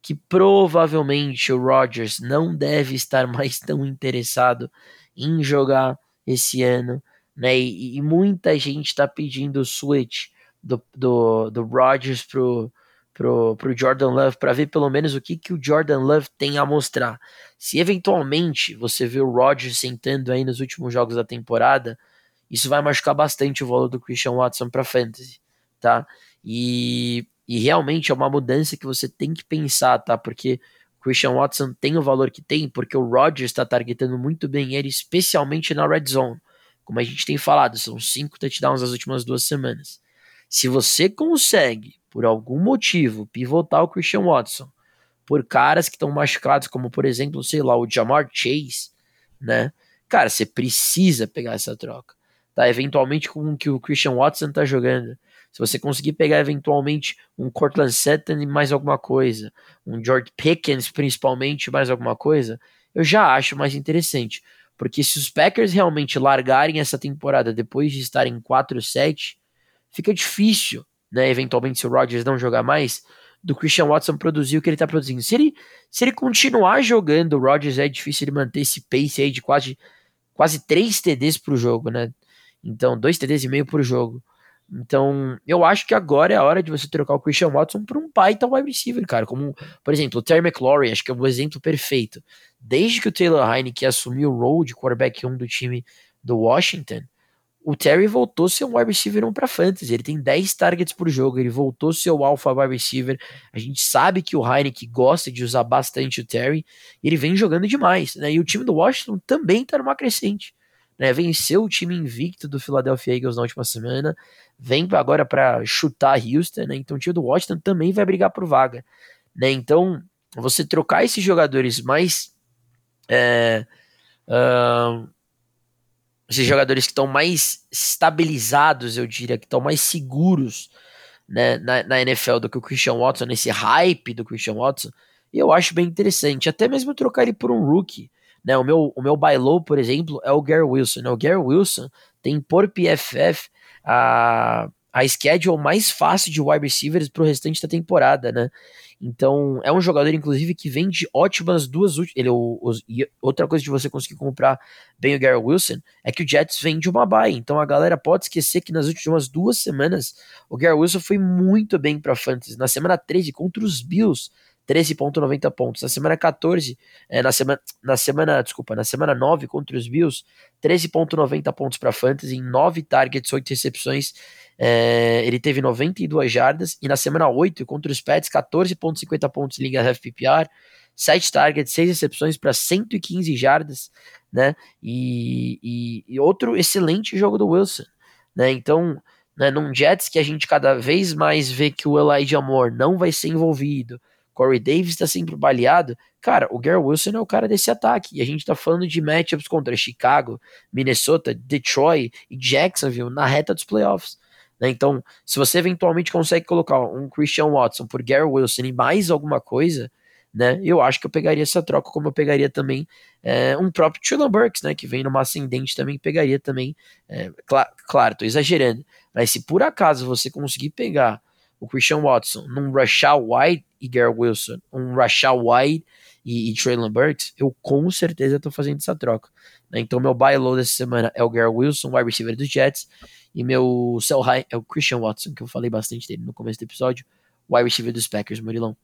S1: que provavelmente o Rodgers não deve estar mais tão interessado em jogar esse ano, né? E, e muita gente está pedindo o switch do, do, do Rodgers pro, pro, pro Jordan Love para ver pelo menos o que, que o Jordan Love tem a mostrar. Se eventualmente você vê o Rodgers sentando aí nos últimos jogos da temporada, isso vai machucar bastante o valor do Christian Watson para fantasy, tá? E, e realmente é uma mudança que você tem que pensar, tá? Porque Christian Watson tem o valor que tem porque o Rodgers está targetando muito bem ele, especialmente na red zone. Como a gente tem falado, são cinco touchdowns nas últimas duas semanas. Se você consegue, por algum motivo, pivotar o Christian Watson por caras que estão machucados, como por exemplo, sei lá, o Jamar Chase, né? Cara, você precisa pegar essa troca. Tá? Eventualmente com o que o Christian Watson tá jogando. Se você conseguir pegar eventualmente um Cortland Sutton e mais alguma coisa, um George Pickens principalmente mais alguma coisa, eu já acho mais interessante. Porque se os Packers realmente largarem essa temporada depois de estarem 4-7, fica difícil, né? Eventualmente, se o Rodgers não jogar mais, do Christian Watson produzir o que ele tá produzindo. Se ele, se ele continuar jogando, o Rodgers é difícil ele manter esse pace aí de quase, quase 3 TDs pro jogo, né? Então, 2 TDs e meio por jogo. Então, eu acho que agora é a hora de você trocar o Christian Watson por um baita wide receiver, cara. Como, por exemplo, o Terry McLaurin, acho que é o exemplo perfeito. Desde que o Taylor Heineke assumiu o role de quarterback 1 do time do Washington, o Terry voltou um wide receiver 1 para fantasy. Ele tem 10 targets por jogo, ele voltou o alpha wide receiver. A gente sabe que o Heineken gosta de usar bastante o Terry, e ele vem jogando demais, né? E o time do Washington também tá numa crescente né, venceu o time invicto do Philadelphia Eagles na última semana, vem agora para chutar Houston, né, então o time do Washington também vai brigar por vaga. Né, então, você trocar esses jogadores mais. É, uh, esses jogadores que estão mais estabilizados, eu diria, que estão mais seguros né, na, na, NFL do que o Christian Watson, nesse hype do Christian Watson, eu acho bem interessante. Até mesmo trocar ele por um rookie. Né, o meu, o meu buy low, por exemplo, é o Gary Wilson. Né? O Gary Wilson tem por PFF a, a schedule mais fácil de wide receivers pro restante da temporada, né? Então, é um jogador, inclusive, que vem de ótimas duas ele o, e Outra coisa de você conseguir comprar bem o Gary Wilson é que o Jets vem de uma bye. Então a galera pode esquecer que nas últimas duas semanas o Gary Wilson foi muito bem para fantasy. Na semana 13 contra os Bills, 13.90 pontos. Na semana 14, é, na semana, na semana, desculpa, na semana 9 contra os Bills, 13.90 pontos para fantasy, em 9 targets, 8 recepções. É, ele teve 92 jardas e na semana 8 contra os Pets, 14.50 pontos em liga PPR, 7 targets, 6 recepções para 115 jardas, né? E, e, e, outro excelente jogo do Wilson, né? Então, né, num Jets que a gente cada vez mais vê que o Elijah Moore não vai ser envolvido, Corey Davis está sempre baleado. Cara, o Gary Wilson é o cara desse ataque. E a gente está falando de matchups contra Chicago, Minnesota, Detroit e Jacksonville na reta dos playoffs. Né? Então, se você eventualmente consegue colocar um Christian Watson por Gary Wilson e mais alguma coisa, né? Eu acho que eu pegaria essa troca, como eu pegaria também é, um próprio Trillan Burks, né? Que vem numa ascendente também, pegaria também. É, cl claro, tô exagerando. Mas se por acaso você conseguir pegar o Christian Watson num Rashad White e Garrett Wilson, um Rashad White e, e Traylon Burks, eu com certeza estou fazendo essa troca. Né? Então meu buy low dessa semana é o Garrett Wilson, wide receiver dos Jets, e meu sell high é o Christian Watson, que eu falei bastante dele no começo do episódio, wide receiver dos Packers, Murilão.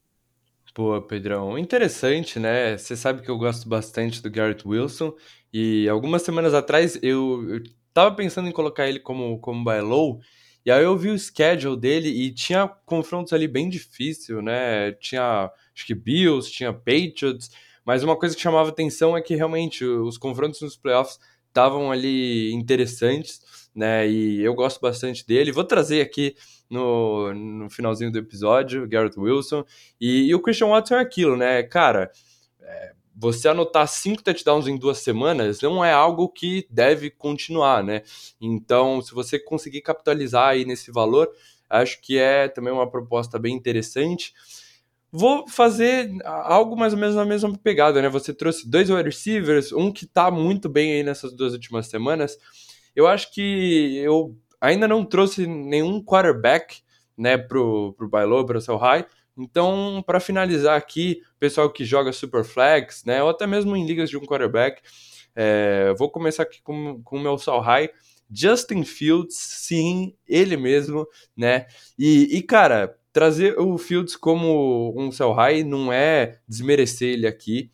S2: Pô, Pedrão, interessante, né? Você sabe que eu gosto bastante do Garrett Wilson, e algumas semanas atrás eu, eu tava pensando em colocar ele como, como buy low, e aí eu vi o schedule dele e tinha confrontos ali bem difícil, né? Tinha, acho que Bills, tinha Patriots, mas uma coisa que chamava atenção é que realmente os confrontos nos playoffs estavam ali interessantes, né? E eu gosto bastante dele. Vou trazer aqui no, no finalzinho do episódio, Garrett Wilson. E, e o Christian Watson é aquilo, né? Cara, é, você anotar cinco touchdowns em duas semanas não é algo que deve continuar, né? Então, se você conseguir capitalizar aí nesse valor, acho que é também uma proposta bem interessante. Vou fazer algo mais ou menos na mesma pegada, né? Você trouxe dois wide receivers, um que tá muito bem aí nessas duas últimas semanas. Eu acho que eu ainda não trouxe nenhum quarterback, né, pro, pro Bailô, pro seu high. Então, para finalizar aqui, pessoal que joga Superflex, né, ou até mesmo em ligas de um quarterback, é, vou começar aqui com, o meu sell high. Justin Fields, sim, ele mesmo, né? E, e, cara, trazer o Fields como um sell high não é desmerecer ele aqui.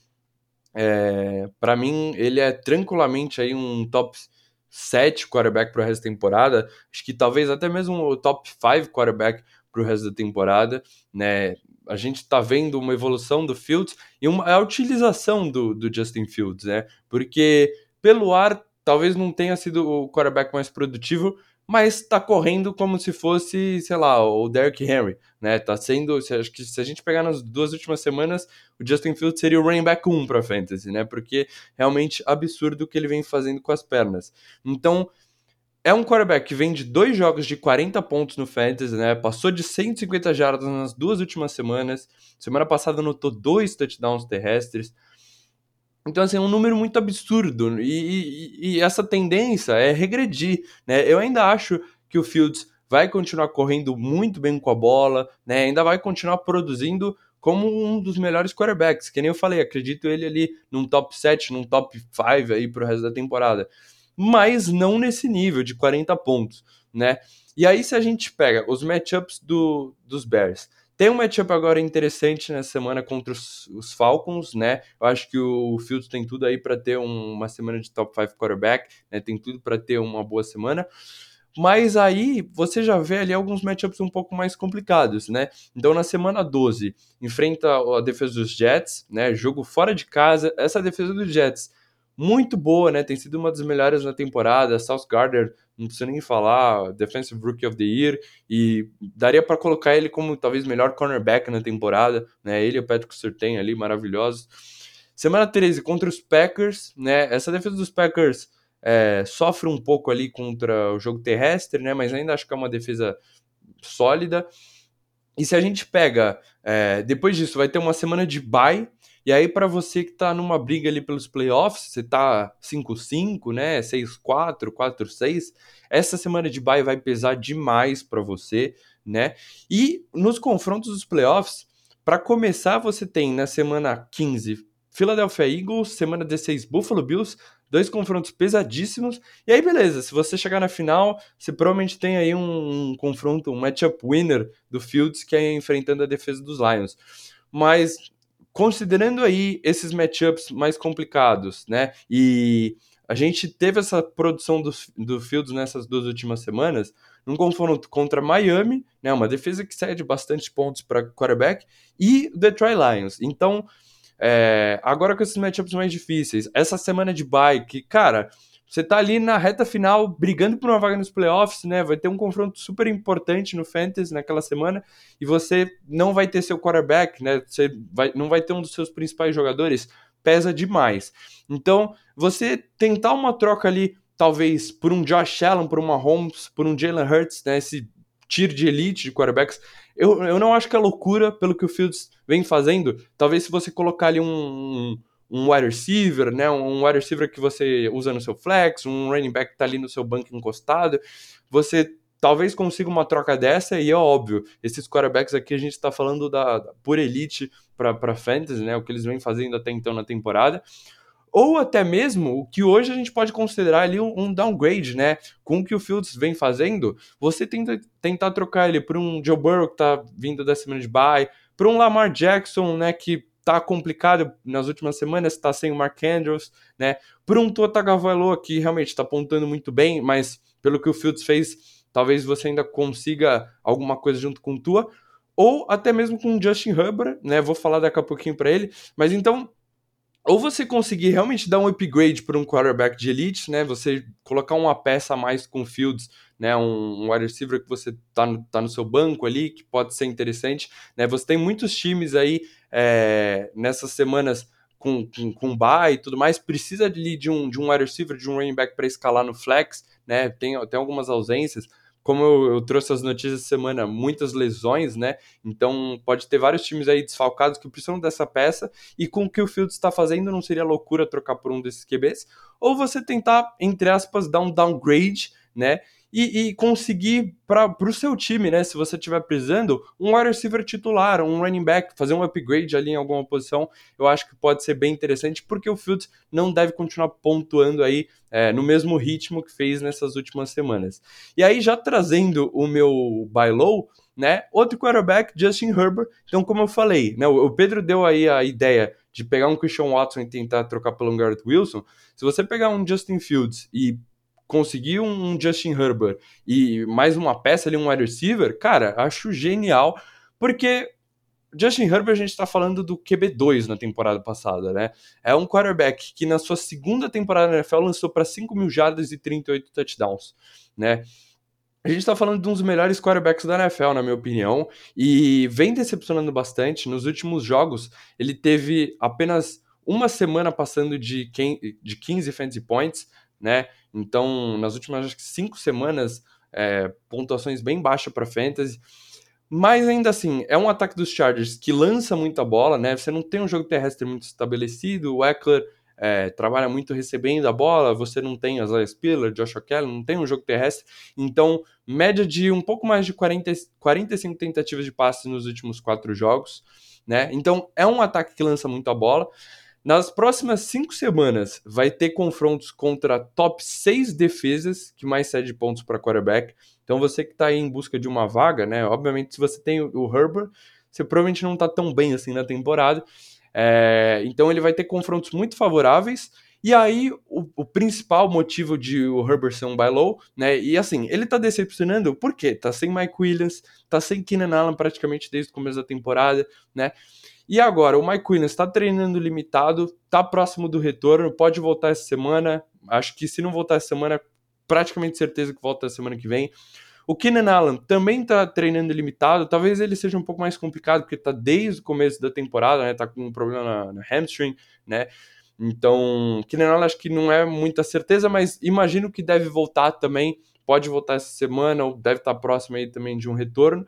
S2: É, para mim, ele é tranquilamente aí um top 7 quarterback para o resto da temporada. Acho que talvez até mesmo o top 5 quarterback para o resto da temporada, né? A gente está vendo uma evolução do Fields e uma, a utilização do, do Justin Fields, né? Porque pelo ar talvez não tenha sido o quarterback mais produtivo, mas está correndo como se fosse, sei lá, o Derrick Henry, né? Tá sendo, acho que se a gente pegar nas duas últimas semanas, o Justin Fields seria o running back 1 para fantasy, né? Porque realmente absurdo o que ele vem fazendo com as pernas. Então, é um quarterback que vem de dois jogos de 40 pontos no Fantasy, né? Passou de 150 jardas nas duas últimas semanas. Semana passada anotou dois touchdowns terrestres. Então, assim, é um número muito absurdo. E, e, e, essa tendência é regredir, né? Eu ainda acho que o Fields vai continuar correndo muito bem com a bola, né? Ainda vai continuar produzindo como um dos melhores quarterbacks. Que nem eu falei, acredito ele ali num top 7, num top 5 aí pro resto da temporada mas não nesse nível de 40 pontos, né? E aí, se a gente pega os matchups do, dos Bears, tem um matchup agora interessante nessa semana contra os, os, Falcons, né? Eu acho que o Fields tem tudo aí para ter um, uma semana de top 5 quarterback, né? Tem tudo para ter uma boa semana. Mas aí você já vê ali alguns matchups um pouco mais complicados, né? Então na semana 12 enfrenta a defesa dos Jets, né? Jogo fora de casa. Essa defesa dos Jets muito boa, né? Tem sido uma das melhores na temporada. South Gardner, não precisa nem falar, Defensive Rookie of the Year, e daria para colocar ele como talvez melhor cornerback na temporada, né? Ele e o Patrick Surtain ali, maravilhosos. Semana 13 contra os Packers, né? Essa defesa dos Packers é, sofre um pouco ali contra o jogo terrestre, né? Mas ainda acho que é uma defesa sólida. E se a gente pega, é, depois disso, vai ter uma semana de bye E aí, para você que tá numa briga ali pelos playoffs, você tá 5-5, né? 6-4, 4-6, essa semana de bye vai pesar demais para você, né? E nos confrontos dos playoffs, para começar, você tem na semana 15 Philadelphia Eagles, semana 16 Buffalo Bills, dois confrontos pesadíssimos. E aí, beleza, se você chegar na final, você provavelmente tem aí um, um confronto, um matchup winner do Fields, que é enfrentando a defesa dos Lions. Mas considerando aí esses matchups mais complicados, né? E a gente teve essa produção do, do Fields nessas duas últimas semanas, num confronto contra Miami, né? Uma defesa que cede bastante pontos para quarterback, e Detroit Lions. Então, é, agora com esses matchups mais difíceis, essa semana de bike, cara, você tá ali na reta final brigando por uma vaga nos playoffs, né? Vai ter um confronto super importante no Fantasy naquela semana e você não vai ter seu quarterback, né? Você vai, não vai ter um dos seus principais jogadores, pesa demais. Então, você tentar uma troca ali, talvez por um Josh Allen, por uma Holmes, por um Jalen Hurts, né? Esse tiro de elite de quarterbacks, eu, eu não acho que é loucura pelo que o Fields vem fazendo. Talvez se você colocar ali um, um wide receiver, né? Um wide receiver que você usa no seu flex, um running back que tá ali no seu banco encostado, você talvez consiga uma troca dessa e é óbvio, esses quarterbacks aqui a gente está falando da, da pura elite para fantasy, né? O que eles vêm fazendo até então na temporada ou até mesmo o que hoje a gente pode considerar ali um, um downgrade, né? Com o que o Fields vem fazendo, você tenta tentar trocar ele por um Joe Burrow que tá vindo da semana de bye, por um Lamar Jackson, né, que tá complicado nas últimas semanas, tá sem o Mark Andrews, né? Por um Tua que realmente tá apontando muito bem, mas pelo que o Fields fez, talvez você ainda consiga alguma coisa junto com o Tua, ou até mesmo com o Justin Herbert, né? Vou falar daqui a pouquinho para ele, mas então ou você conseguir realmente dar um upgrade para um quarterback de elite, né? Você colocar uma peça a mais com Fields, né? Um, um wide receiver que você tá no, tá no seu banco ali, que pode ser interessante, né? Você tem muitos times aí é, nessas semanas com, com, com bye e tudo mais, precisa de, de, um, de um wide receiver, de um running back para escalar no flex, né? Tem, tem algumas ausências como eu, eu, trouxe as notícias essa semana, muitas lesões, né? Então pode ter vários times aí desfalcados que precisam dessa peça, e com o que o Fields está fazendo, não seria loucura trocar por um desses QBs, ou você tentar, entre aspas, dar um downgrade, né? E, e conseguir para o seu time, né? Se você estiver precisando, um wide receiver titular, um running back, fazer um upgrade ali em alguma posição, eu acho que pode ser bem interessante, porque o Fields não deve continuar pontuando aí é, no mesmo ritmo que fez nessas últimas semanas. E aí, já trazendo o meu buy low, né? Outro quarterback, Justin Herbert. Então, como eu falei, né? O Pedro deu aí a ideia de pegar um Christian Watson e tentar trocar pelo Garrett Wilson. Se você pegar um Justin Fields e conseguir um Justin Herbert e mais uma peça ali, um wide receiver, cara, acho genial, porque Justin Herbert a gente está falando do QB2 na temporada passada, né? É um quarterback que na sua segunda temporada na NFL lançou para 5 mil jardas e 38 touchdowns, né? A gente está falando de um dos melhores quarterbacks da NFL, na minha opinião, e vem decepcionando bastante. Nos últimos jogos, ele teve apenas uma semana passando de 15 fantasy points, né? Então, nas últimas acho que cinco semanas, é, pontuações bem baixas para fantasy. Mas ainda assim, é um ataque dos Chargers que lança muita bola, né? Você não tem um jogo terrestre muito estabelecido. O Eckler é, trabalha muito recebendo a bola. Você não tem Isaiah Spiller, Joshua Kelly, não tem um jogo terrestre. Então, média de um pouco mais de 40, 45 tentativas de passe nos últimos quatro jogos, né? Então, é um ataque que lança muita bola. Nas próximas cinco semanas, vai ter confrontos contra top seis defesas que mais cede pontos para quarterback. Então, você que está aí em busca de uma vaga, né? Obviamente, se você tem o Herbert, você provavelmente não está tão bem assim na temporada. É, então, ele vai ter confrontos muito favoráveis. E aí, o, o, principal motivo de o Herbert ser um buy low, né? E assim, ele tá decepcionando por quê? Tá sem Mike Williams, tá sem Keenan Allen praticamente desde o começo da temporada, né? E agora, o Mike Williams está treinando limitado, está próximo do retorno, pode voltar essa semana. Acho que se não voltar essa semana, praticamente certeza que volta semana que vem. O Keenan Allen também está treinando limitado, talvez ele seja um pouco mais complicado, porque está desde o começo da temporada, né? Tá com um problema na hamstring, né? Então, Keenan Allen acho que não é muita certeza, mas imagino que deve voltar também, pode voltar essa semana, ou deve estar próximo aí também de um retorno.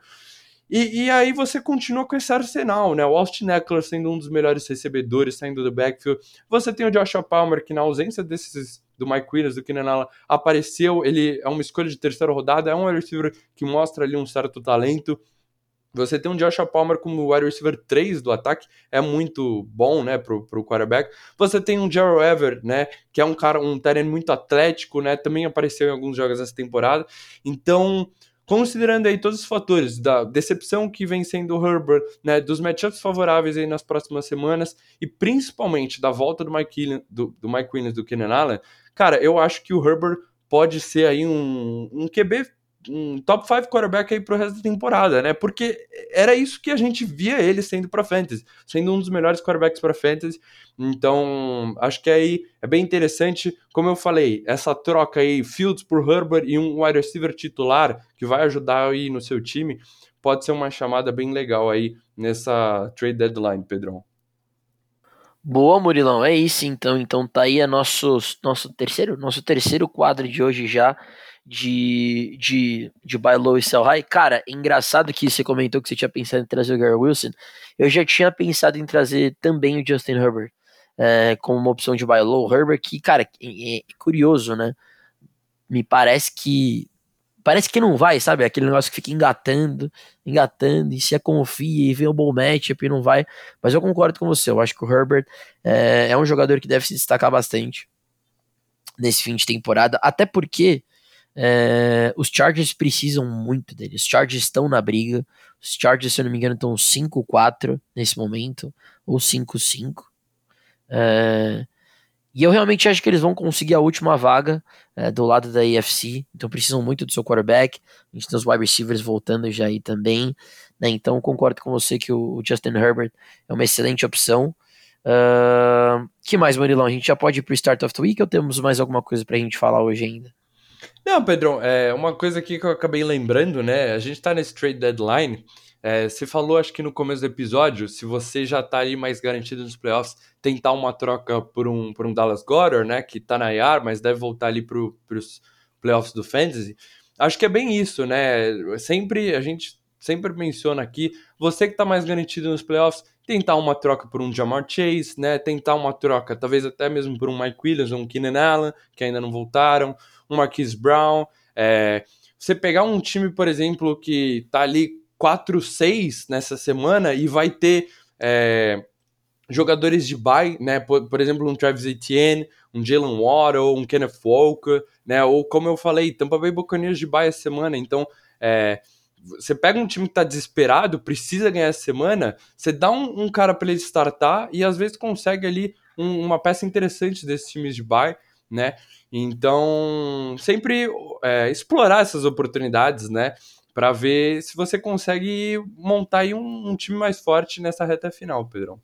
S2: E, e, aí você continua com esse arsenal, né? O Austin Eckler sendo um dos melhores recebedores, saindo do backfield. Você tem o Joshua Palmer, que na ausência desses do Mike Williams, do Keenan Allen, apareceu. Ele é uma escolha de terceira rodada, é um receiver que mostra ali um certo talento. Você tem um Joshua Palmer como wide receiver 3 do ataque, é muito bom, né, pro, pro quarterback. Você tem um Gerald Ever, né, que é um cara, um terreno muito atlético, né, também apareceu em alguns jogos essa temporada. Então, considerando aí todos os fatores da decepção que vem sendo o Herbert, né, dos matchups favoráveis aí nas próximas semanas e principalmente da volta do Mike, Williams, do, do Mike Williams, do Kenan Allen, cara, eu acho que o Herbert pode ser aí um, um QB um top 5 quarterback aí pro resto da temporada, né? Porque era isso que a gente via ele sendo para fantasy, sendo um dos melhores quarterbacks para fantasy. Então, acho que aí é bem interessante, como eu falei, essa troca aí Fields por Herbert e um wide receiver titular que vai ajudar aí no seu time, pode ser uma chamada bem legal aí nessa trade deadline, Pedrão.
S1: Boa, Murilão, é isso então. Então tá aí a nosso, nosso terceiro, nosso terceiro quadro de hoje já de, de, de buy low e sell high. Cara, engraçado que você comentou que você tinha pensado em trazer o Gary Wilson. Eu já tinha pensado em trazer também o Justin Herbert é, como uma opção de buy low. Herbert que, cara, é, é curioso, né? Me parece que parece que não vai, sabe? Aquele negócio que fica engatando, engatando, e se é confia e vê um bom matchup e não vai. Mas eu concordo com você, eu acho que o Herbert é, é um jogador que deve se destacar bastante nesse fim de temporada, até porque é, os Chargers precisam muito dele. Os Chargers estão na briga. Os Chargers, se eu não me engano, estão 5-4 nesse momento, ou 5-5. É, e eu realmente acho que eles vão conseguir a última vaga é, do lado da AFC. Então precisam muito do seu quarterback. A gente tem os wide receivers voltando já aí também. Né? Então concordo com você que o Justin Herbert é uma excelente opção. Uh, que mais, Marilão? A gente já pode ir pro Start of the Week ou temos mais alguma coisa pra gente falar hoje ainda?
S2: Não, Pedrão, é uma coisa aqui que eu acabei lembrando, né? A gente tá nesse trade deadline. É, você falou, acho que no começo do episódio, se você já tá aí mais garantido nos playoffs, tentar uma troca por um, por um Dallas Goddard, né? Que tá na IR, mas deve voltar ali pro, pros playoffs do Fantasy. Acho que é bem isso, né? Sempre, a gente sempre menciona aqui, você que tá mais garantido nos playoffs, tentar uma troca por um Jamar Chase, né? Tentar uma troca, talvez até mesmo por um Mike Williams ou um Keenan Allen, que ainda não voltaram um Marquise Brown. É, você pegar um time, por exemplo, que tá ali 4-6 nessa semana e vai ter é, jogadores de bye, né? Por, por, exemplo, um Travis Etienne, um Jalen Waddle, um Kenneth Walker, né? Ou como eu falei, Tampa Bay Buccaneers de bye essa semana. Então, é, você pega um time que tá desesperado, precisa ganhar essa semana, você dá um, um cara para ele startar e às vezes consegue ali um, uma peça interessante desses times de bye, né? Então, sempre é, explorar essas oportunidades, né? Para ver se você consegue montar aí um, um, time mais forte nessa reta final, Pedrão.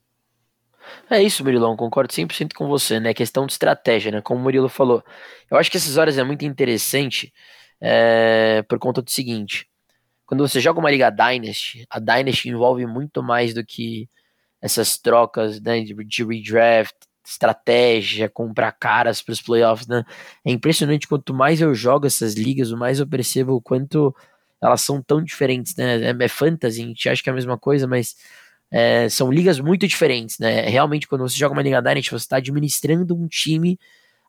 S1: É isso, Murilão, concordo 100% com você, né? Questão de estratégia, né? Como o Murilo falou. Eu acho que essas horas é muito interessante é, por conta do seguinte: quando você joga uma liga Dynasty, a Dynasty envolve muito mais do que essas trocas né, de, redraft, estratégia, comprar caras para os playoffs, né? É impressionante quanto mais eu jogo essas ligas, o mais eu percebo o quanto elas são tão diferentes, né? É, é fantasy, a gente acha que é a mesma coisa, mas é, são ligas muito diferentes, né? Realmente, quando você joga uma liga Dynasty, você está administrando um time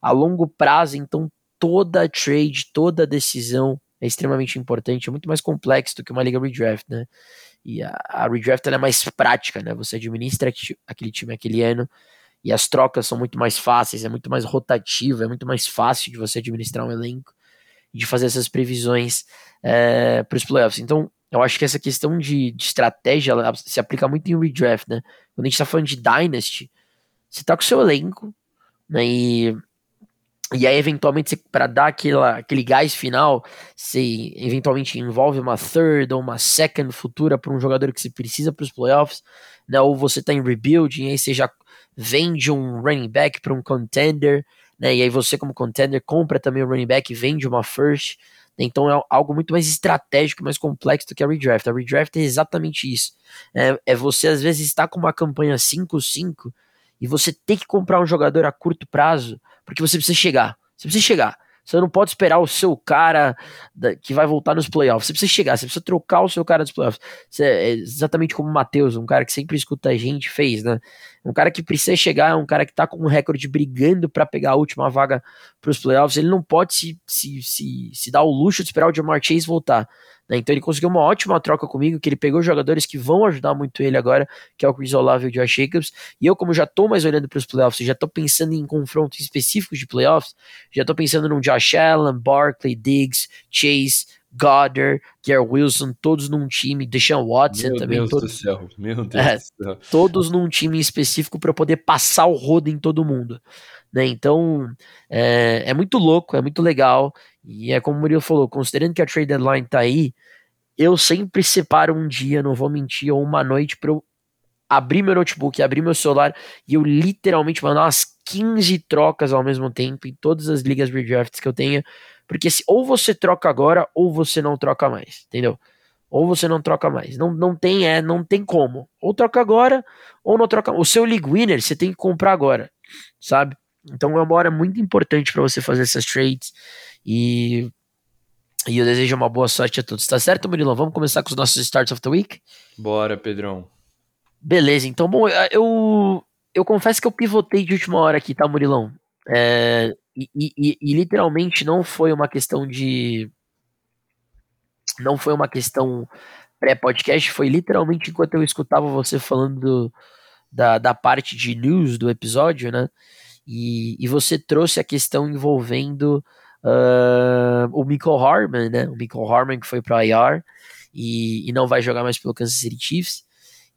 S1: a longo prazo, então toda trade, toda decisão é extremamente importante, é muito mais complexo do que uma liga redraft, né? E a, a redraft é mais prática, né? Você administra aquele time aquele ano, e as trocas são muito mais fáceis, é muito mais rotativo, é muito mais fácil de você administrar um elenco e de fazer essas previsões é, para os playoffs. Então, eu acho que essa questão de, de estratégia se aplica muito em redraft, né? Quando a gente está falando de Dynasty, você tá com o seu elenco, né? E, e aí, eventualmente, para dar aquela, aquele gás final, você eventualmente envolve uma third ou uma second futura para um jogador que você precisa para os playoffs, né? Ou você está em rebuilding, aí você já vende um running back para um contender, né? E aí você, como contender, compra também o running back e vende uma first. Né? Então é algo muito mais estratégico, mais complexo do que a redraft. A redraft é exatamente isso. É, é você, às vezes, estar com uma campanha 5-5 e você ter que comprar um jogador a curto prazo, porque você precisa chegar. Você precisa chegar. Você não pode esperar o seu cara da, que vai voltar nos playoffs. Você precisa chegar, você precisa trocar o seu cara dos playoffs. Você, é exatamente como o Matheus, um cara que sempre escuta a gente, fez, né? Um cara que precisa chegar, um cara que tá com um recorde brigando para pegar a última vaga para os playoffs. Ele não pode se, se, se, se dar o luxo de esperar o Jamar Chase voltar. Né? Então ele conseguiu uma ótima troca comigo, que ele pegou jogadores que vão ajudar muito ele agora, que é o Chris Olave e o Josh Jacobs. E eu, como já tô mais olhando para os playoffs, já tô pensando em confrontos específicos de playoffs, já tô pensando num Josh Allen, Barkley, Diggs, Chase, Goddard, Garrett Wilson, todos num time, Deshaun Watson
S2: meu
S1: também.
S2: Deus
S1: todos,
S2: do céu, meu Deus
S1: é,
S2: do céu.
S1: Todos num time específico para poder passar o rodo em todo mundo. Né? Então é, é, muito louco, é muito legal. E é como o Murilo falou, considerando que a trade deadline tá aí, eu sempre separo um dia, não vou mentir, ou uma noite para eu abrir meu notebook, abrir meu celular e eu literalmente mandar umas 15 trocas ao mesmo tempo em todas as ligas redrafts que eu tenha, porque se ou você troca agora ou você não troca mais, entendeu? Ou você não troca mais. Não, não tem é, não tem como. Ou troca agora ou não troca. O seu league winner você tem que comprar agora, sabe? Então é uma hora muito importante para você fazer essas trades e e eu desejo uma boa sorte a todos. Tá certo, Murilo? Vamos começar com os nossos Starts of the Week?
S2: Bora, Pedrão.
S1: Beleza, então, bom, eu, eu confesso que eu pivotei de última hora aqui, tá, Murilão? É, e, e, e, literalmente não foi uma questão de. Não foi uma questão pré-podcast, foi literalmente enquanto eu escutava você falando do, da, da parte de news do episódio, né? E, e você trouxe a questão envolvendo Uh, o Michael Harman, né? O Michael Harman que foi para IR e, e, não vai jogar mais pelo Kansas City Chiefs.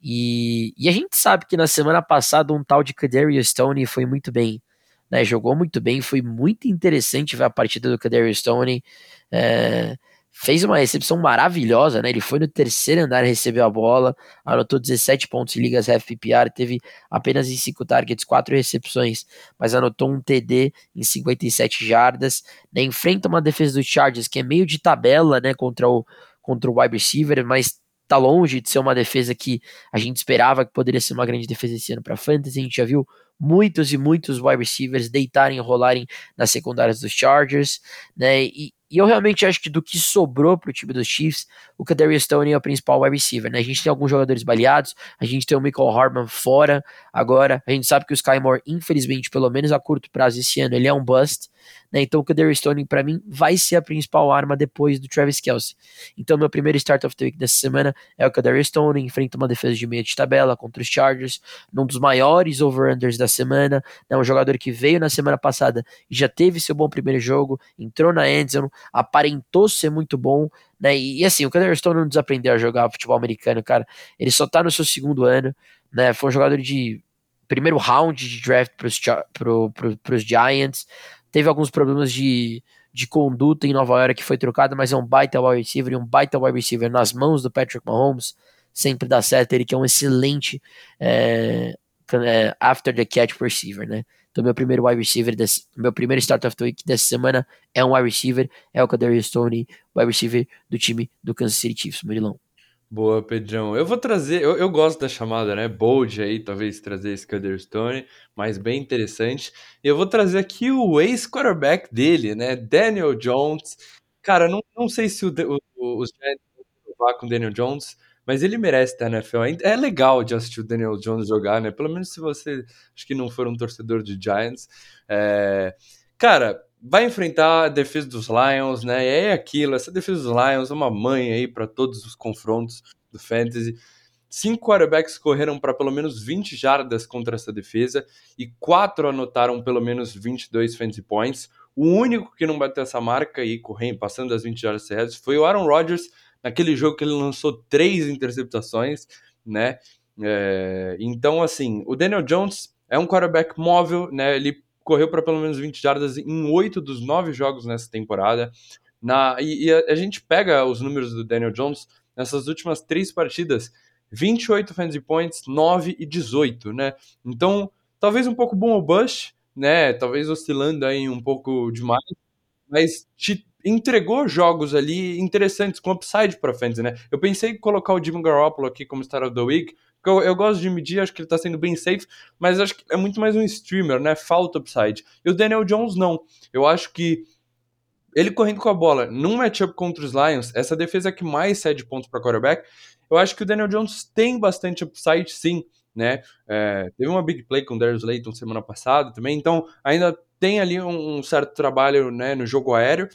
S1: E, e, a gente sabe que na semana passada um tal de Kadarius Stone foi muito bem, né? Jogou muito bem, foi muito interessante ver a partida do Kadarius Stone. É, fez uma recepção maravilhosa, né? Ele foi no terceiro andar, recebeu a bola, anotou 17 pontos em ligas FPPR, teve apenas em 5 targets, 4 recepções, mas anotou um TD em 57 jardas, né? Enfrenta uma defesa do Chargers que é meio de tabela, né, contra o contra o wide receiver, mas tá longe de ser uma defesa que a gente esperava que poderia ser uma grande defesa esse ano para fantasy. A gente já viu muitos e muitos wide receivers deitarem e rolarem nas secundárias dos Chargers, né? E, e eu realmente acho que do que sobrou para o time dos Chiefs, o Kadarius Stone é o principal wide receiver, né? A gente tem alguns jogadores baleados, a gente tem o Michael Harman fora agora, a gente sabe que o Sky Moore, infelizmente, pelo menos a curto prazo esse ano, ele é um bust, né? Então o Kadarius Stone, para mim, vai ser a principal arma depois do Travis Kelsey. Então meu primeiro start of the week dessa semana é o Kadarius Stone, enfrenta uma defesa de meia de tabela contra os Chargers, num dos maiores over-unders da semana, né? Um jogador que veio na semana passada e já teve seu bom primeiro jogo, entrou na endzone, aparentou ser muito bom, né? E, e assim, o Kadarius Stone não desaprendeu a jogar futebol americano, cara. Ele só tá no seu segundo ano, né? Foi um jogador de primeiro round de draft pros, pro, pro, pros Giants. Teve alguns problemas de, de conduta em Nova York que foi trocado, mas é um baita wide receiver e um baita wide receiver nas mãos do Patrick Mahomes. Sempre dá certo. Ele que é um excelente é, after the catch receiver, né? Então, meu primeiro wide receiver, desse, meu primeiro start of the week dessa semana é um wide receiver, é o Kadarius Stoney, wide receiver do time do Kansas City Chiefs, Murilão.
S2: Boa, Pedrão. Eu vou trazer, eu, eu gosto da chamada, né? Bold aí, talvez trazer esse Stone, mas bem interessante. Eu vou trazer aqui o ex-quarterback dele, né? Daniel Jones. Cara, não, não sei se o, o, os Giants vão com o Daniel Jones, mas ele merece estar na NFL. É legal de assistir o Daniel Jones jogar, né? Pelo menos se você acho que não for um torcedor de Giants. É... Cara, vai enfrentar a defesa dos Lions, né? E é aquilo, essa defesa dos Lions é uma mãe aí para todos os confrontos do Fantasy. Cinco quarterbacks correram para pelo menos 20 jardas contra essa defesa e quatro anotaram pelo menos 22 fantasy points. O único que não bateu essa marca e correndo, passando das 20 jardas terrestres foi o Aaron Rodgers, naquele jogo que ele lançou três interceptações, né? É, então, assim, o Daniel Jones é um quarterback móvel, né? Ele correu para pelo menos 20 jardas em oito dos nove jogos nessa temporada. Na, e, e a, a, gente pega os números do Daniel Jones nessas últimas três partidas: 28 fantasy points, 9 e 18, né? Então, talvez um pouco bom ou bust, né? Talvez oscilando aí um pouco demais, mas te entregou jogos ali interessantes com upside para fantasy, né? Eu pensei em colocar o Jimmy Garoppolo aqui como Star of the Week, porque eu, eu gosto de medir, acho que ele tá sendo bem safe, mas acho que é muito mais um streamer, né? Falta upside. E o Daniel Jones não. Eu acho que ele correndo com a bola num matchup contra os Lions, essa defesa que mais cede pontos para quarterback, eu acho que o Daniel Jones tem bastante upside, sim, né? É, teve uma big play com o Darius Layton semana passada também, então ainda tem ali um, um certo trabalho né, no jogo aéreo.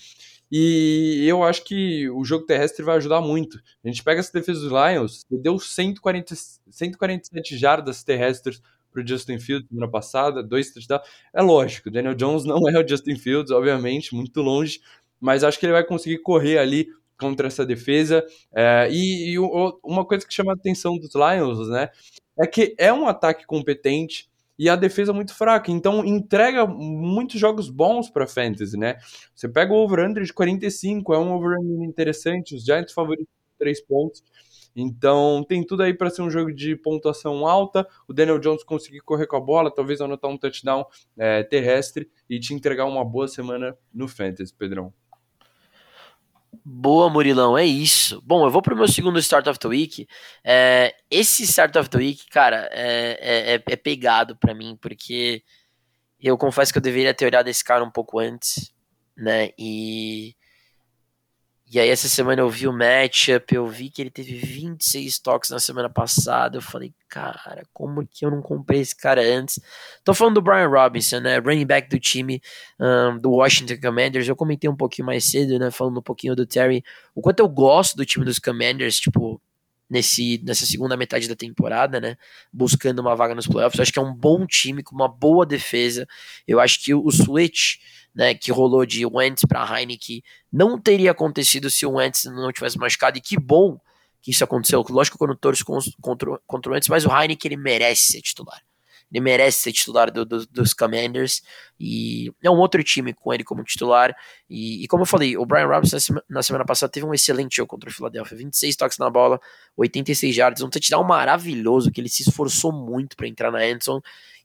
S2: E eu acho que o jogo terrestre vai ajudar muito. A gente pega essa defesa dos Lions, deu 140, 147 jardas terrestres para o Justin Fields semana passada, dois touchdowns. É lógico, Daniel Jones não [LAUGHS] é o Justin Fields, obviamente, muito longe, mas acho que ele vai conseguir correr ali contra essa defesa. É, e, e, uma coisa que chama a atenção dos Lions, né, é que é um ataque competente, e a defesa muito fraca. Então entrega muitos jogos bons para fantasy, né? Você pega o over-under de 45, é um over-under interessante, os Giants favoritos 3 pontos. Então tem tudo aí para ser um jogo de pontuação alta. O Daniel Jones conseguir correr com a bola, talvez anotar um touchdown é, terrestre e te entregar uma boa semana no Fantasy, Pedrão.
S1: Boa, Murilão, é isso. Bom, eu vou pro meu segundo Start of the Week. É, esse Start of the Week, cara, é, é, é pegado para mim, porque eu confesso que eu deveria ter olhado esse cara um pouco antes, né? E e aí essa semana eu vi o matchup, eu vi que ele teve 26 toques na semana passada. Eu falei, cara, como que eu não comprei esse cara antes? Tô falando do Brian Robinson, né? Running back do time um, do Washington Commanders. Eu comentei um pouquinho mais cedo, né? Falando um pouquinho do Terry. O quanto eu gosto do time dos Commanders, tipo, nesse, nessa segunda metade da temporada, né? Buscando uma vaga nos playoffs. Eu acho que é um bom time, com uma boa defesa. Eu acho que o switch né, que rolou de Wentz para Heineken não teria acontecido se o Wentz não tivesse machucado, e que bom que isso aconteceu. Lógico que eu não torço contra, contra o Wentz, mas o Heineken ele merece ser titular. Ele merece ser titular do, do, dos Commanders e é um outro time com ele como titular. E, e como eu falei, o Brian Robinson na semana passada teve um excelente jogo contra o Philadelphia: 26 toques na bola, 86 yards, um touchdown maravilhoso que ele se esforçou muito para entrar na endzone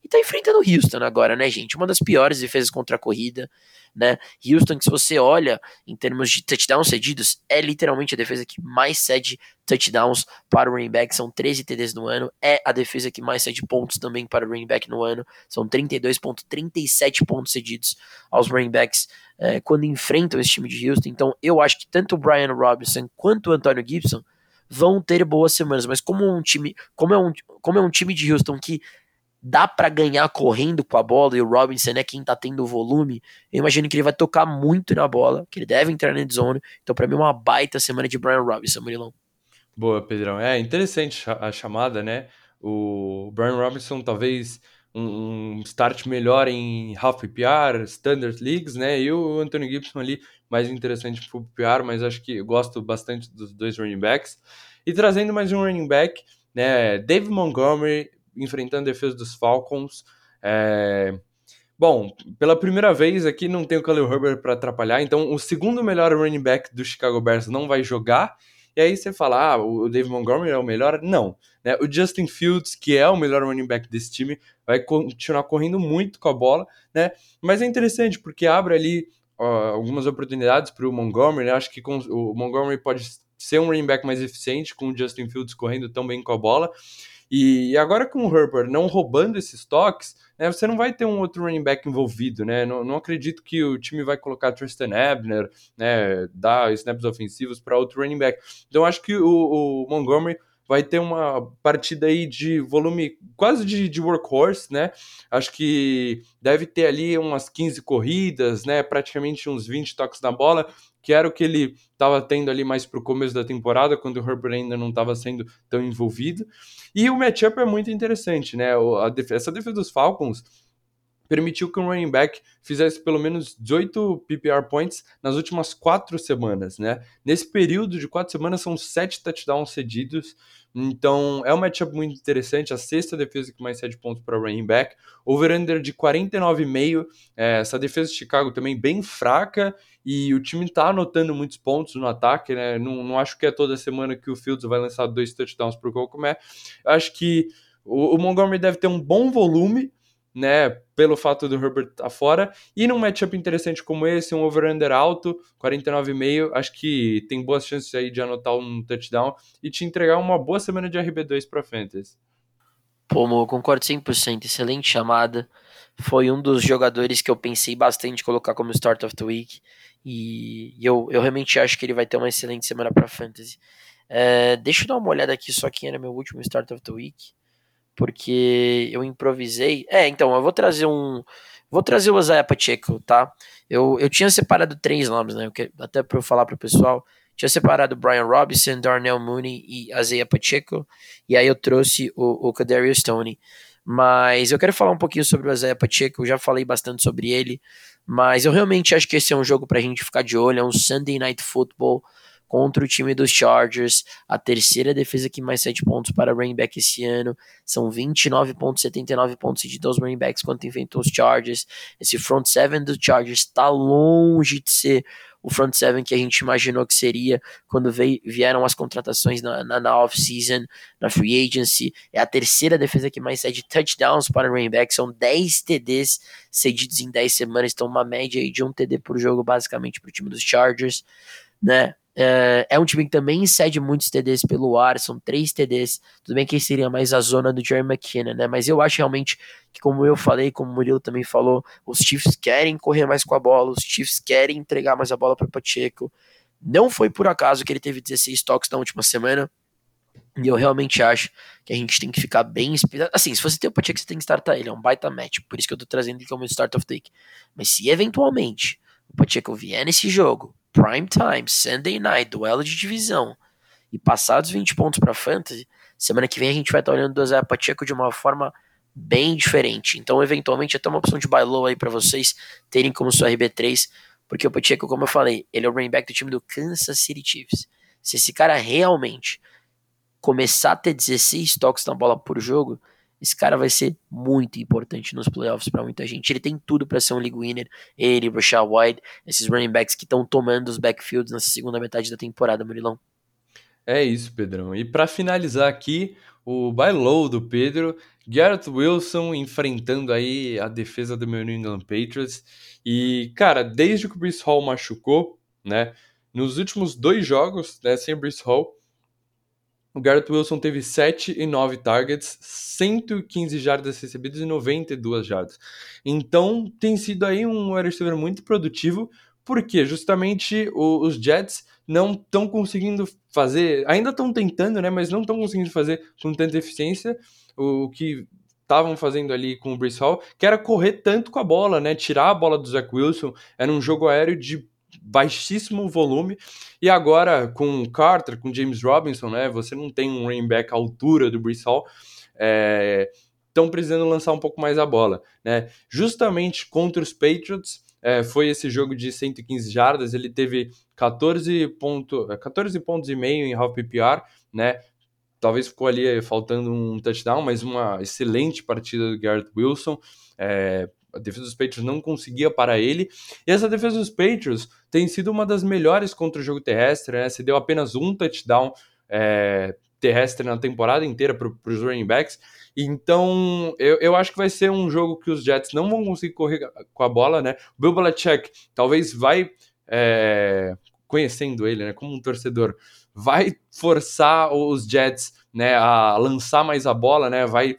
S1: e tá enfrentando o Houston agora, né, gente? Uma das piores defesas contra a corrida, né? Houston, que se você olha em termos de touchdowns cedidos, é literalmente a defesa que mais cede touchdowns para o running back, são 13 TDs no ano, é a defesa que mais cede pontos também para o running back no ano, são 32.37 pontos cedidos aos running backs é, quando enfrentam esse time de Houston, então eu acho que tanto o Brian Robinson quanto o Antonio Gibson vão ter boas semanas, mas como um time, como é um, como é um time de Houston que dá para ganhar correndo com a bola e o Robinson é quem tá tendo volume, eu imagino que ele vai tocar muito na bola, que ele deve entrar na zone. Então, para mim, é uma baita semana de Brian Robinson, Murilão.
S2: Boa, Pedrão. É interessante a chamada, né? O Brian Robinson talvez um, start melhor em half PPR, standard leagues, né? E o Anthony Gibson ali mais interessante para PPR, mas acho que eu gosto bastante dos dois running backs. E trazendo mais um running back, né? Dave Montgomery enfrentando a defesa dos Falcons. É... Bom, pela primeira vez aqui não tem o Khalil Herbert para atrapalhar, então o segundo melhor running back do Chicago Bears não vai jogar. E aí você fala, ah, o Dave Montgomery é o melhor? Não. Né? O Justin Fields, que é o melhor running back desse time, vai continuar correndo muito com a bola, né? Mas é interessante porque abre ali algumas oportunidades para o Montgomery, né? Acho que com, o Montgomery pode ser um running back mais eficiente com o Justin Fields correndo tão bem com a bola. E agora com o Herbert não roubando esses toques, né, você não vai ter um outro running back envolvido, né? Não, não acredito que o time vai colocar Tristan Ebner, né, dar snaps ofensivos para outro running back. Então acho que o, o Montgomery vai ter uma partida aí de volume quase de, de, workhorse, né? Acho que deve ter ali umas 15 corridas, né? Praticamente uns 20 toques na bola, que era o que ele estava tendo ali mais para o começo da temporada, quando o Herbert ainda não estava sendo tão envolvido. E o matchup é muito interessante, né? Defesa, essa defesa dos Falcons permitiu que um running back fizesse pelo menos 18 PPR points nas últimas quatro semanas, né? Nesse período de quatro semanas são sete touchdowns cedidos, então é um matchup muito interessante, a sexta defesa que mais cede pontos para running back, over-under de 49,5, é, essa defesa de Chicago também bem fraca. E o time tá anotando muitos pontos no ataque, né? Não, não acho que é toda semana que o Fields vai lançar dois touchdowns para o Colcomé, acho que o, o Montgomery deve ter um bom volume, né, pelo fato do Herbert estar tá fora. E num matchup interessante como esse, um over-under alto, 49,5, acho que tem boas chances aí de anotar um touchdown e te entregar uma boa semana de RB2 para Fantasy.
S1: Pô, Mo, concordo 100%, excelente chamada. Foi um dos jogadores que eu pensei bastante colocar como Start of the Week. E eu, eu realmente acho que ele vai ter uma excelente semana para Fantasy. É, deixa eu dar uma olhada aqui só quem era meu último Start of the Week. Porque eu improvisei. É, então, eu vou trazer um. Vou trazer o Isaiah Pacheco, tá? Eu, eu tinha separado três nomes, né? Até para eu falar para o pessoal. Tinha separado Brian Robinson, Darnell Mooney e Isaiah Pacheco. E aí eu trouxe o, o Kadarius Stoney. Mas eu quero falar um pouquinho sobre o Isaiah Pacheco. Eu já falei bastante sobre ele. Mas eu realmente acho que esse é um jogo pra gente ficar de olho. É um Sunday Night Football contra o time dos Chargers, a terceira defesa que mais 7 pontos para running back esse ano, são 29.79 pontos de dos running backs quando enfrentou os Chargers. Esse front seven dos Chargers está longe de ser o front seven que a gente imaginou que seria quando veio, vieram as contratações na, na, na off-season, na free agency. É a terceira defesa que mais cede touchdowns para running back, são 10 TDs cedidos em 10 semanas, então uma média de um TD por jogo basicamente para o time dos Chargers, né? É, é, um time que também cede muitos TDs pelo ar, são três TDs. Tudo bem que seria mais a zona do Jerry McKinnon, né? Mas eu acho realmente que, como eu falei, como o Murilo também falou, os Chiefs querem correr mais com a bola, os Chiefs querem entregar mais a bola para o Pacheco. Não foi por acaso que ele teve 16 toques na última semana. E eu realmente acho que a gente tem que ficar bem inspirado. Assim, se você tem o Pacheco, você tem que startar ele. É um baita match. Por isso que eu tô trazendo ele como start of take. Mas se eventualmente o Pacheco vier nesse jogo prime time, Sunday night, duelo de divisão, e passados 20 pontos para fantasy, semana que vem a gente vai estar tá olhando do Isaiah Pacheco de uma forma bem diferente. Então, eventualmente, até uma opção de buy low aí para vocês terem como sua RB3, porque o Pacheco, como eu falei, ele é o running back do time do Kansas City Chiefs. Se esse cara realmente começar a ter 16 toques na bola por jogo, esse cara vai ser muito importante nos playoffs para muita gente. Ele tem tudo para ser um league winner. Ele, Rashad White, esses running backs que estão tomando os backfields nessa segunda metade da temporada, Murilão.
S2: É isso, Pedrão. E para finalizar aqui, o buy low do Pedro, Garrett Wilson enfrentando aí a defesa do meu New England Patriots. E, cara, desde que o Bruce Hall machucou, né, nos últimos dois jogos, né, sem Bruce Hall, o Garrett Wilson teve 7 e 9 targets, 115 jardas recebidas e 92 jardas. Então tem sido aí um wide receiver muito produtivo, porque justamente os Jets não estão conseguindo fazer, ainda estão tentando, né, mas não estão conseguindo fazer com tanta eficiência o que estavam fazendo ali com o Brice Hall, que era correr tanto com a bola, né, tirar a bola do Zach Wilson, era um jogo aéreo de baixíssimo volume. E agora com Carter, com James Robinson, né? Você não tem um running back à altura do Brees. Estão é, precisando lançar um pouco mais a bola, né? Justamente contra os Patriots, é, foi esse jogo de 115 jardas, ele teve 14, ponto, 14 pontos e meio em half PPR, né? Talvez ficou ali faltando um touchdown, mas uma excelente partida do Garrett Wilson. É, a defesa dos Patriots não conseguia parar ele. E essa defesa dos Patriots tem sido uma das melhores contra o jogo terrestre, né? Se deu apenas um touchdown é, terrestre na temporada inteira para os running backs. Então, eu, eu acho que vai ser um jogo que os Jets não vão conseguir correr com a bola, né? O Bill Belichick talvez vai, é, conhecendo ele, né, como um torcedor, vai forçar os Jets, né, a lançar mais a bola, né? Vai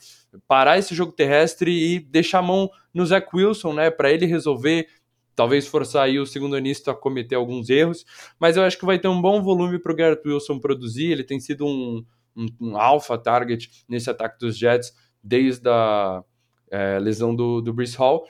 S2: parar esse jogo terrestre e deixar a mão no Zach Wilson, né, para ele resolver, talvez forçar aí o segundo anisto a cometer alguns erros, mas eu acho que vai ter um bom volume para o Garrett Wilson produzir, ele tem sido um, um, um alpha target nesse ataque dos Jets desde a é, lesão do, do Brees Hall,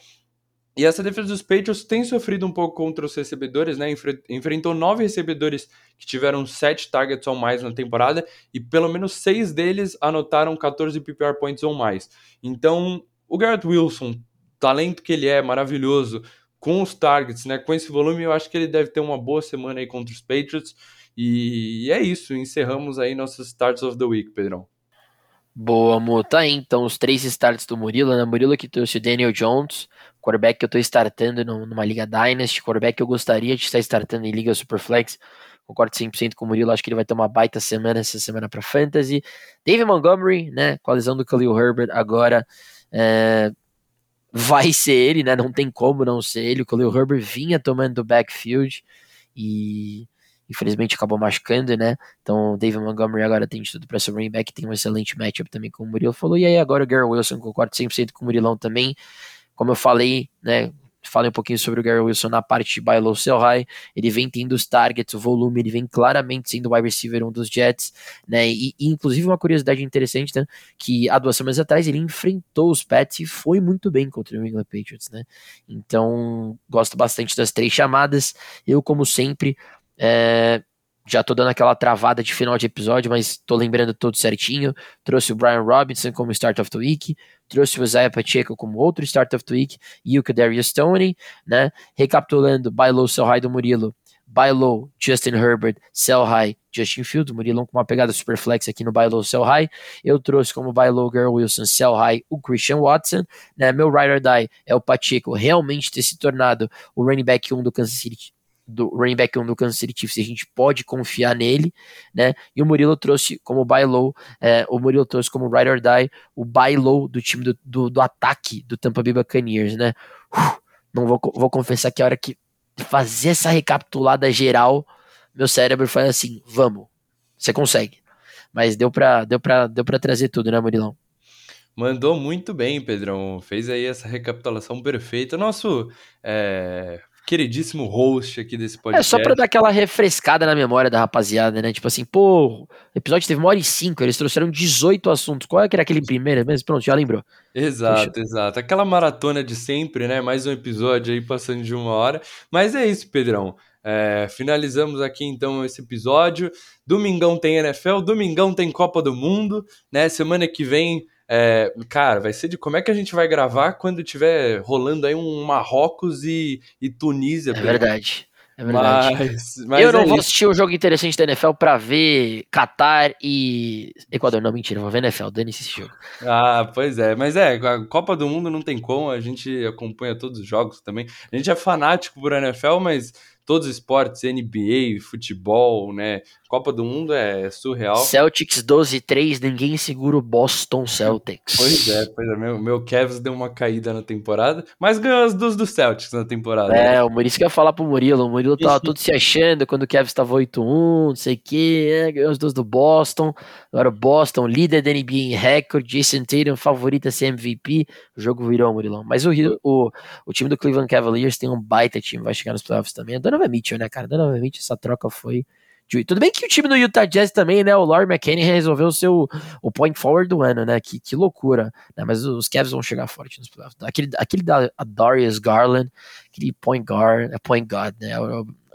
S2: e essa defesa dos Patriots tem sofrido um pouco contra os recebedores, né? Enfrentou nove recebedores que tiveram sete targets ou mais na temporada e pelo menos seis deles anotaram 14 PPR points ou mais. Então, o Garrett Wilson, talento que ele é, maravilhoso, com os targets, né? Com esse volume, eu acho que ele deve ter uma boa semana aí contra os Patriots. E é isso, encerramos aí nossos starts of the week, Pedrão.
S1: Boa, amor. Tá aí, então, os três starts do Murilo, né? Murilo que trouxe o Daniel Jones, quarterback que eu tô startando numa Liga Dynasty, quarterback que eu gostaria de estar startando em Liga Superflex. Concordo 100% com o Murilo, acho que ele vai ter uma baita semana essa semana para Fantasy. David Montgomery, né, com a lesão do Khalil Herbert, agora é, vai ser ele, né, não tem como não ser ele. O Khalil Herbert vinha tomando do backfield e infelizmente acabou machucando, né? Então o David Montgomery agora tem de tudo para ser running back, tem um excelente matchup também com o Murilo falou. E aí agora o Gary Wilson, concordo 100% com o Murilão também. Como eu falei, né? falei um pouquinho sobre o Gary Wilson na parte de buy low, sell high. Ele vem tendo os targets, o volume, ele vem claramente sendo o wide receiver um dos Jets, né? E, e, inclusive uma curiosidade interessante, né? Que há duas semanas atrás ele enfrentou os Pets e foi muito bem contra o New England Patriots, né? Então, gosto bastante das três chamadas. Eu, como sempre, é, já tô dando aquela travada de final de episódio, mas tô lembrando tudo certinho. Trouxe o Brian Robinson como start of the week, trouxe o Isaiah Pacheco como outro start of the week e o Kadarius Stoney, né? Recapitulando, buy low, sell high do Murilo, buy low, Justin Herbert, sell high, Justin Fields, Murilão com uma pegada super flex aqui no buy low, sell high. Eu trouxe como buy low, Girl Wilson, sell high, o Christian Watson, né? Meu ride or die é o Pacheco realmente ter se tornado o running back 1 do Kansas City do running back 1 do Kansas City Chiefs, a gente pode confiar nele, né? E o Murilo trouxe como buy low, é, o Murilo trouxe como ride or die o buy low do time do, do, do ataque do Tampa Bay Buccaneers, né? Uf, não vou, vou confessar que a hora que fazer essa recapitulada geral, meu cérebro faz assim, vamos, você consegue. Mas deu pra, deu pra, deu pra trazer tudo, né, Murilão?
S2: Mandou muito bem, Pedrão. Fez aí essa recapitulação perfeita. Nosso é, queridíssimo host aqui desse podcast.
S1: É só pra dar aquela refrescada na memória da rapaziada, né? Tipo assim, pô, o episódio teve uma hora e cinco, eles trouxeram 18 assuntos. Qual é que era aquele primeiro mesmo? Pronto, já lembrou.
S2: Exato, Deixa... exato. Aquela maratona de sempre, né? Mais um episódio aí passando de uma hora. Mas é isso, Pedrão. É, finalizamos aqui então esse episódio. Domingão tem NFL, domingão tem Copa do Mundo, né? Semana que vem é, cara, vai ser de como é que a gente vai gravar quando tiver rolando aí um Marrocos e, e Tunísia.
S1: É verdade. É verdade. Mas, mas eu não é vou assistir o um jogo interessante da NFL pra ver Qatar e Equador. Não, mentira, vou ver NFL, dane-se esse jogo.
S2: Ah, pois é. Mas é, a Copa do Mundo não tem como, a gente acompanha todos os jogos também. A gente é fanático por NFL, mas todos os esportes, NBA, futebol, né? Copa do Mundo é surreal.
S1: Celtics 12-3, ninguém segura o Boston Celtics.
S2: Pois é, pois é. Meu, meu Cavs deu uma caída na temporada, mas ganhou as duas do Celtics na temporada.
S1: É, né? o Maurício ia falar pro Murilo. O Murilo tava todo se achando quando o Cavs tava 8-1, não sei o que, é, ganhou as duas do Boston. Agora o Boston, líder da NBA em recorde, Jason Tatum, favorito a ser MVP. O jogo virou, Murilão. Mas o, o, o time do Cleveland Cavaliers tem um baita time, vai chegar nos playoffs também. A Donovan Mitchell, né, cara? Donovan Mitchell, essa troca foi. De... Tudo bem que o time do Utah Jazz também, né? O Laurie McKinney resolveu ser o, o point forward do ano, né? Que, que loucura. Né? Mas os Cavs vão chegar forte nos playoffs. Aquele, aquele da Darius Garland, aquele point guard, é point guard, né?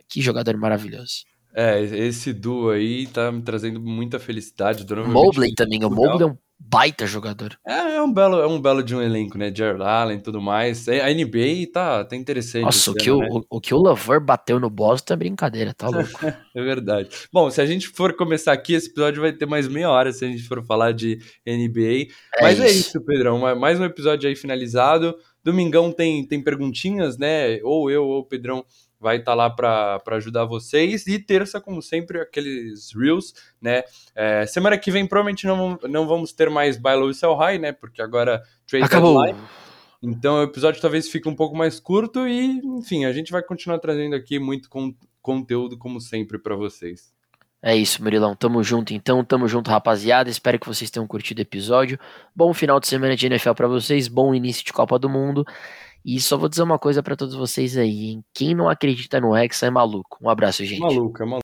S1: Que jogador maravilhoso.
S2: É, esse duo aí tá me trazendo muita felicidade.
S1: Mobley também, o Mobley é um baita jogador.
S2: É, é um belo, é um belo de um elenco, né? Jared Allen e tudo mais. É, a NBA tá, tá interessante.
S1: Nossa, o, que o, né? o, o, que o Lover bateu no Boston é brincadeira, tá [LAUGHS] louco.
S2: é verdade. Bom, se a gente for começar aqui, esse episódio vai ter mais meia hora se a gente for falar de NBA. É Mas é isso. é isso, Pedrão. Mais um episódio aí finalizado. Domingão tem, tem perguntinhas, né? Ou eu ou o Pedrão vai estar tá lá para ajudar vocês. E terça, como sempre, aqueles Reels, né? É, semana que vem, provavelmente não, não vamos ter mais Buy Low e Sell High, né? Porque agora
S1: trade Acabou. deadline.
S2: Então o episódio talvez fique um pouco mais curto e, enfim, a gente vai continuar trazendo aqui muito con conteúdo, como sempre, para vocês.
S1: É isso, Murilão. Tamo junto então, tamo junto, rapaziada. Espero que vocês tenham curtido o episódio. Bom final de semana de NFL para vocês, bom início de Copa do Mundo. E só vou dizer uma coisa para todos vocês aí, hein? Quem não acredita no Hexa é maluco. Um abraço, gente.
S2: Maluco, é maluco.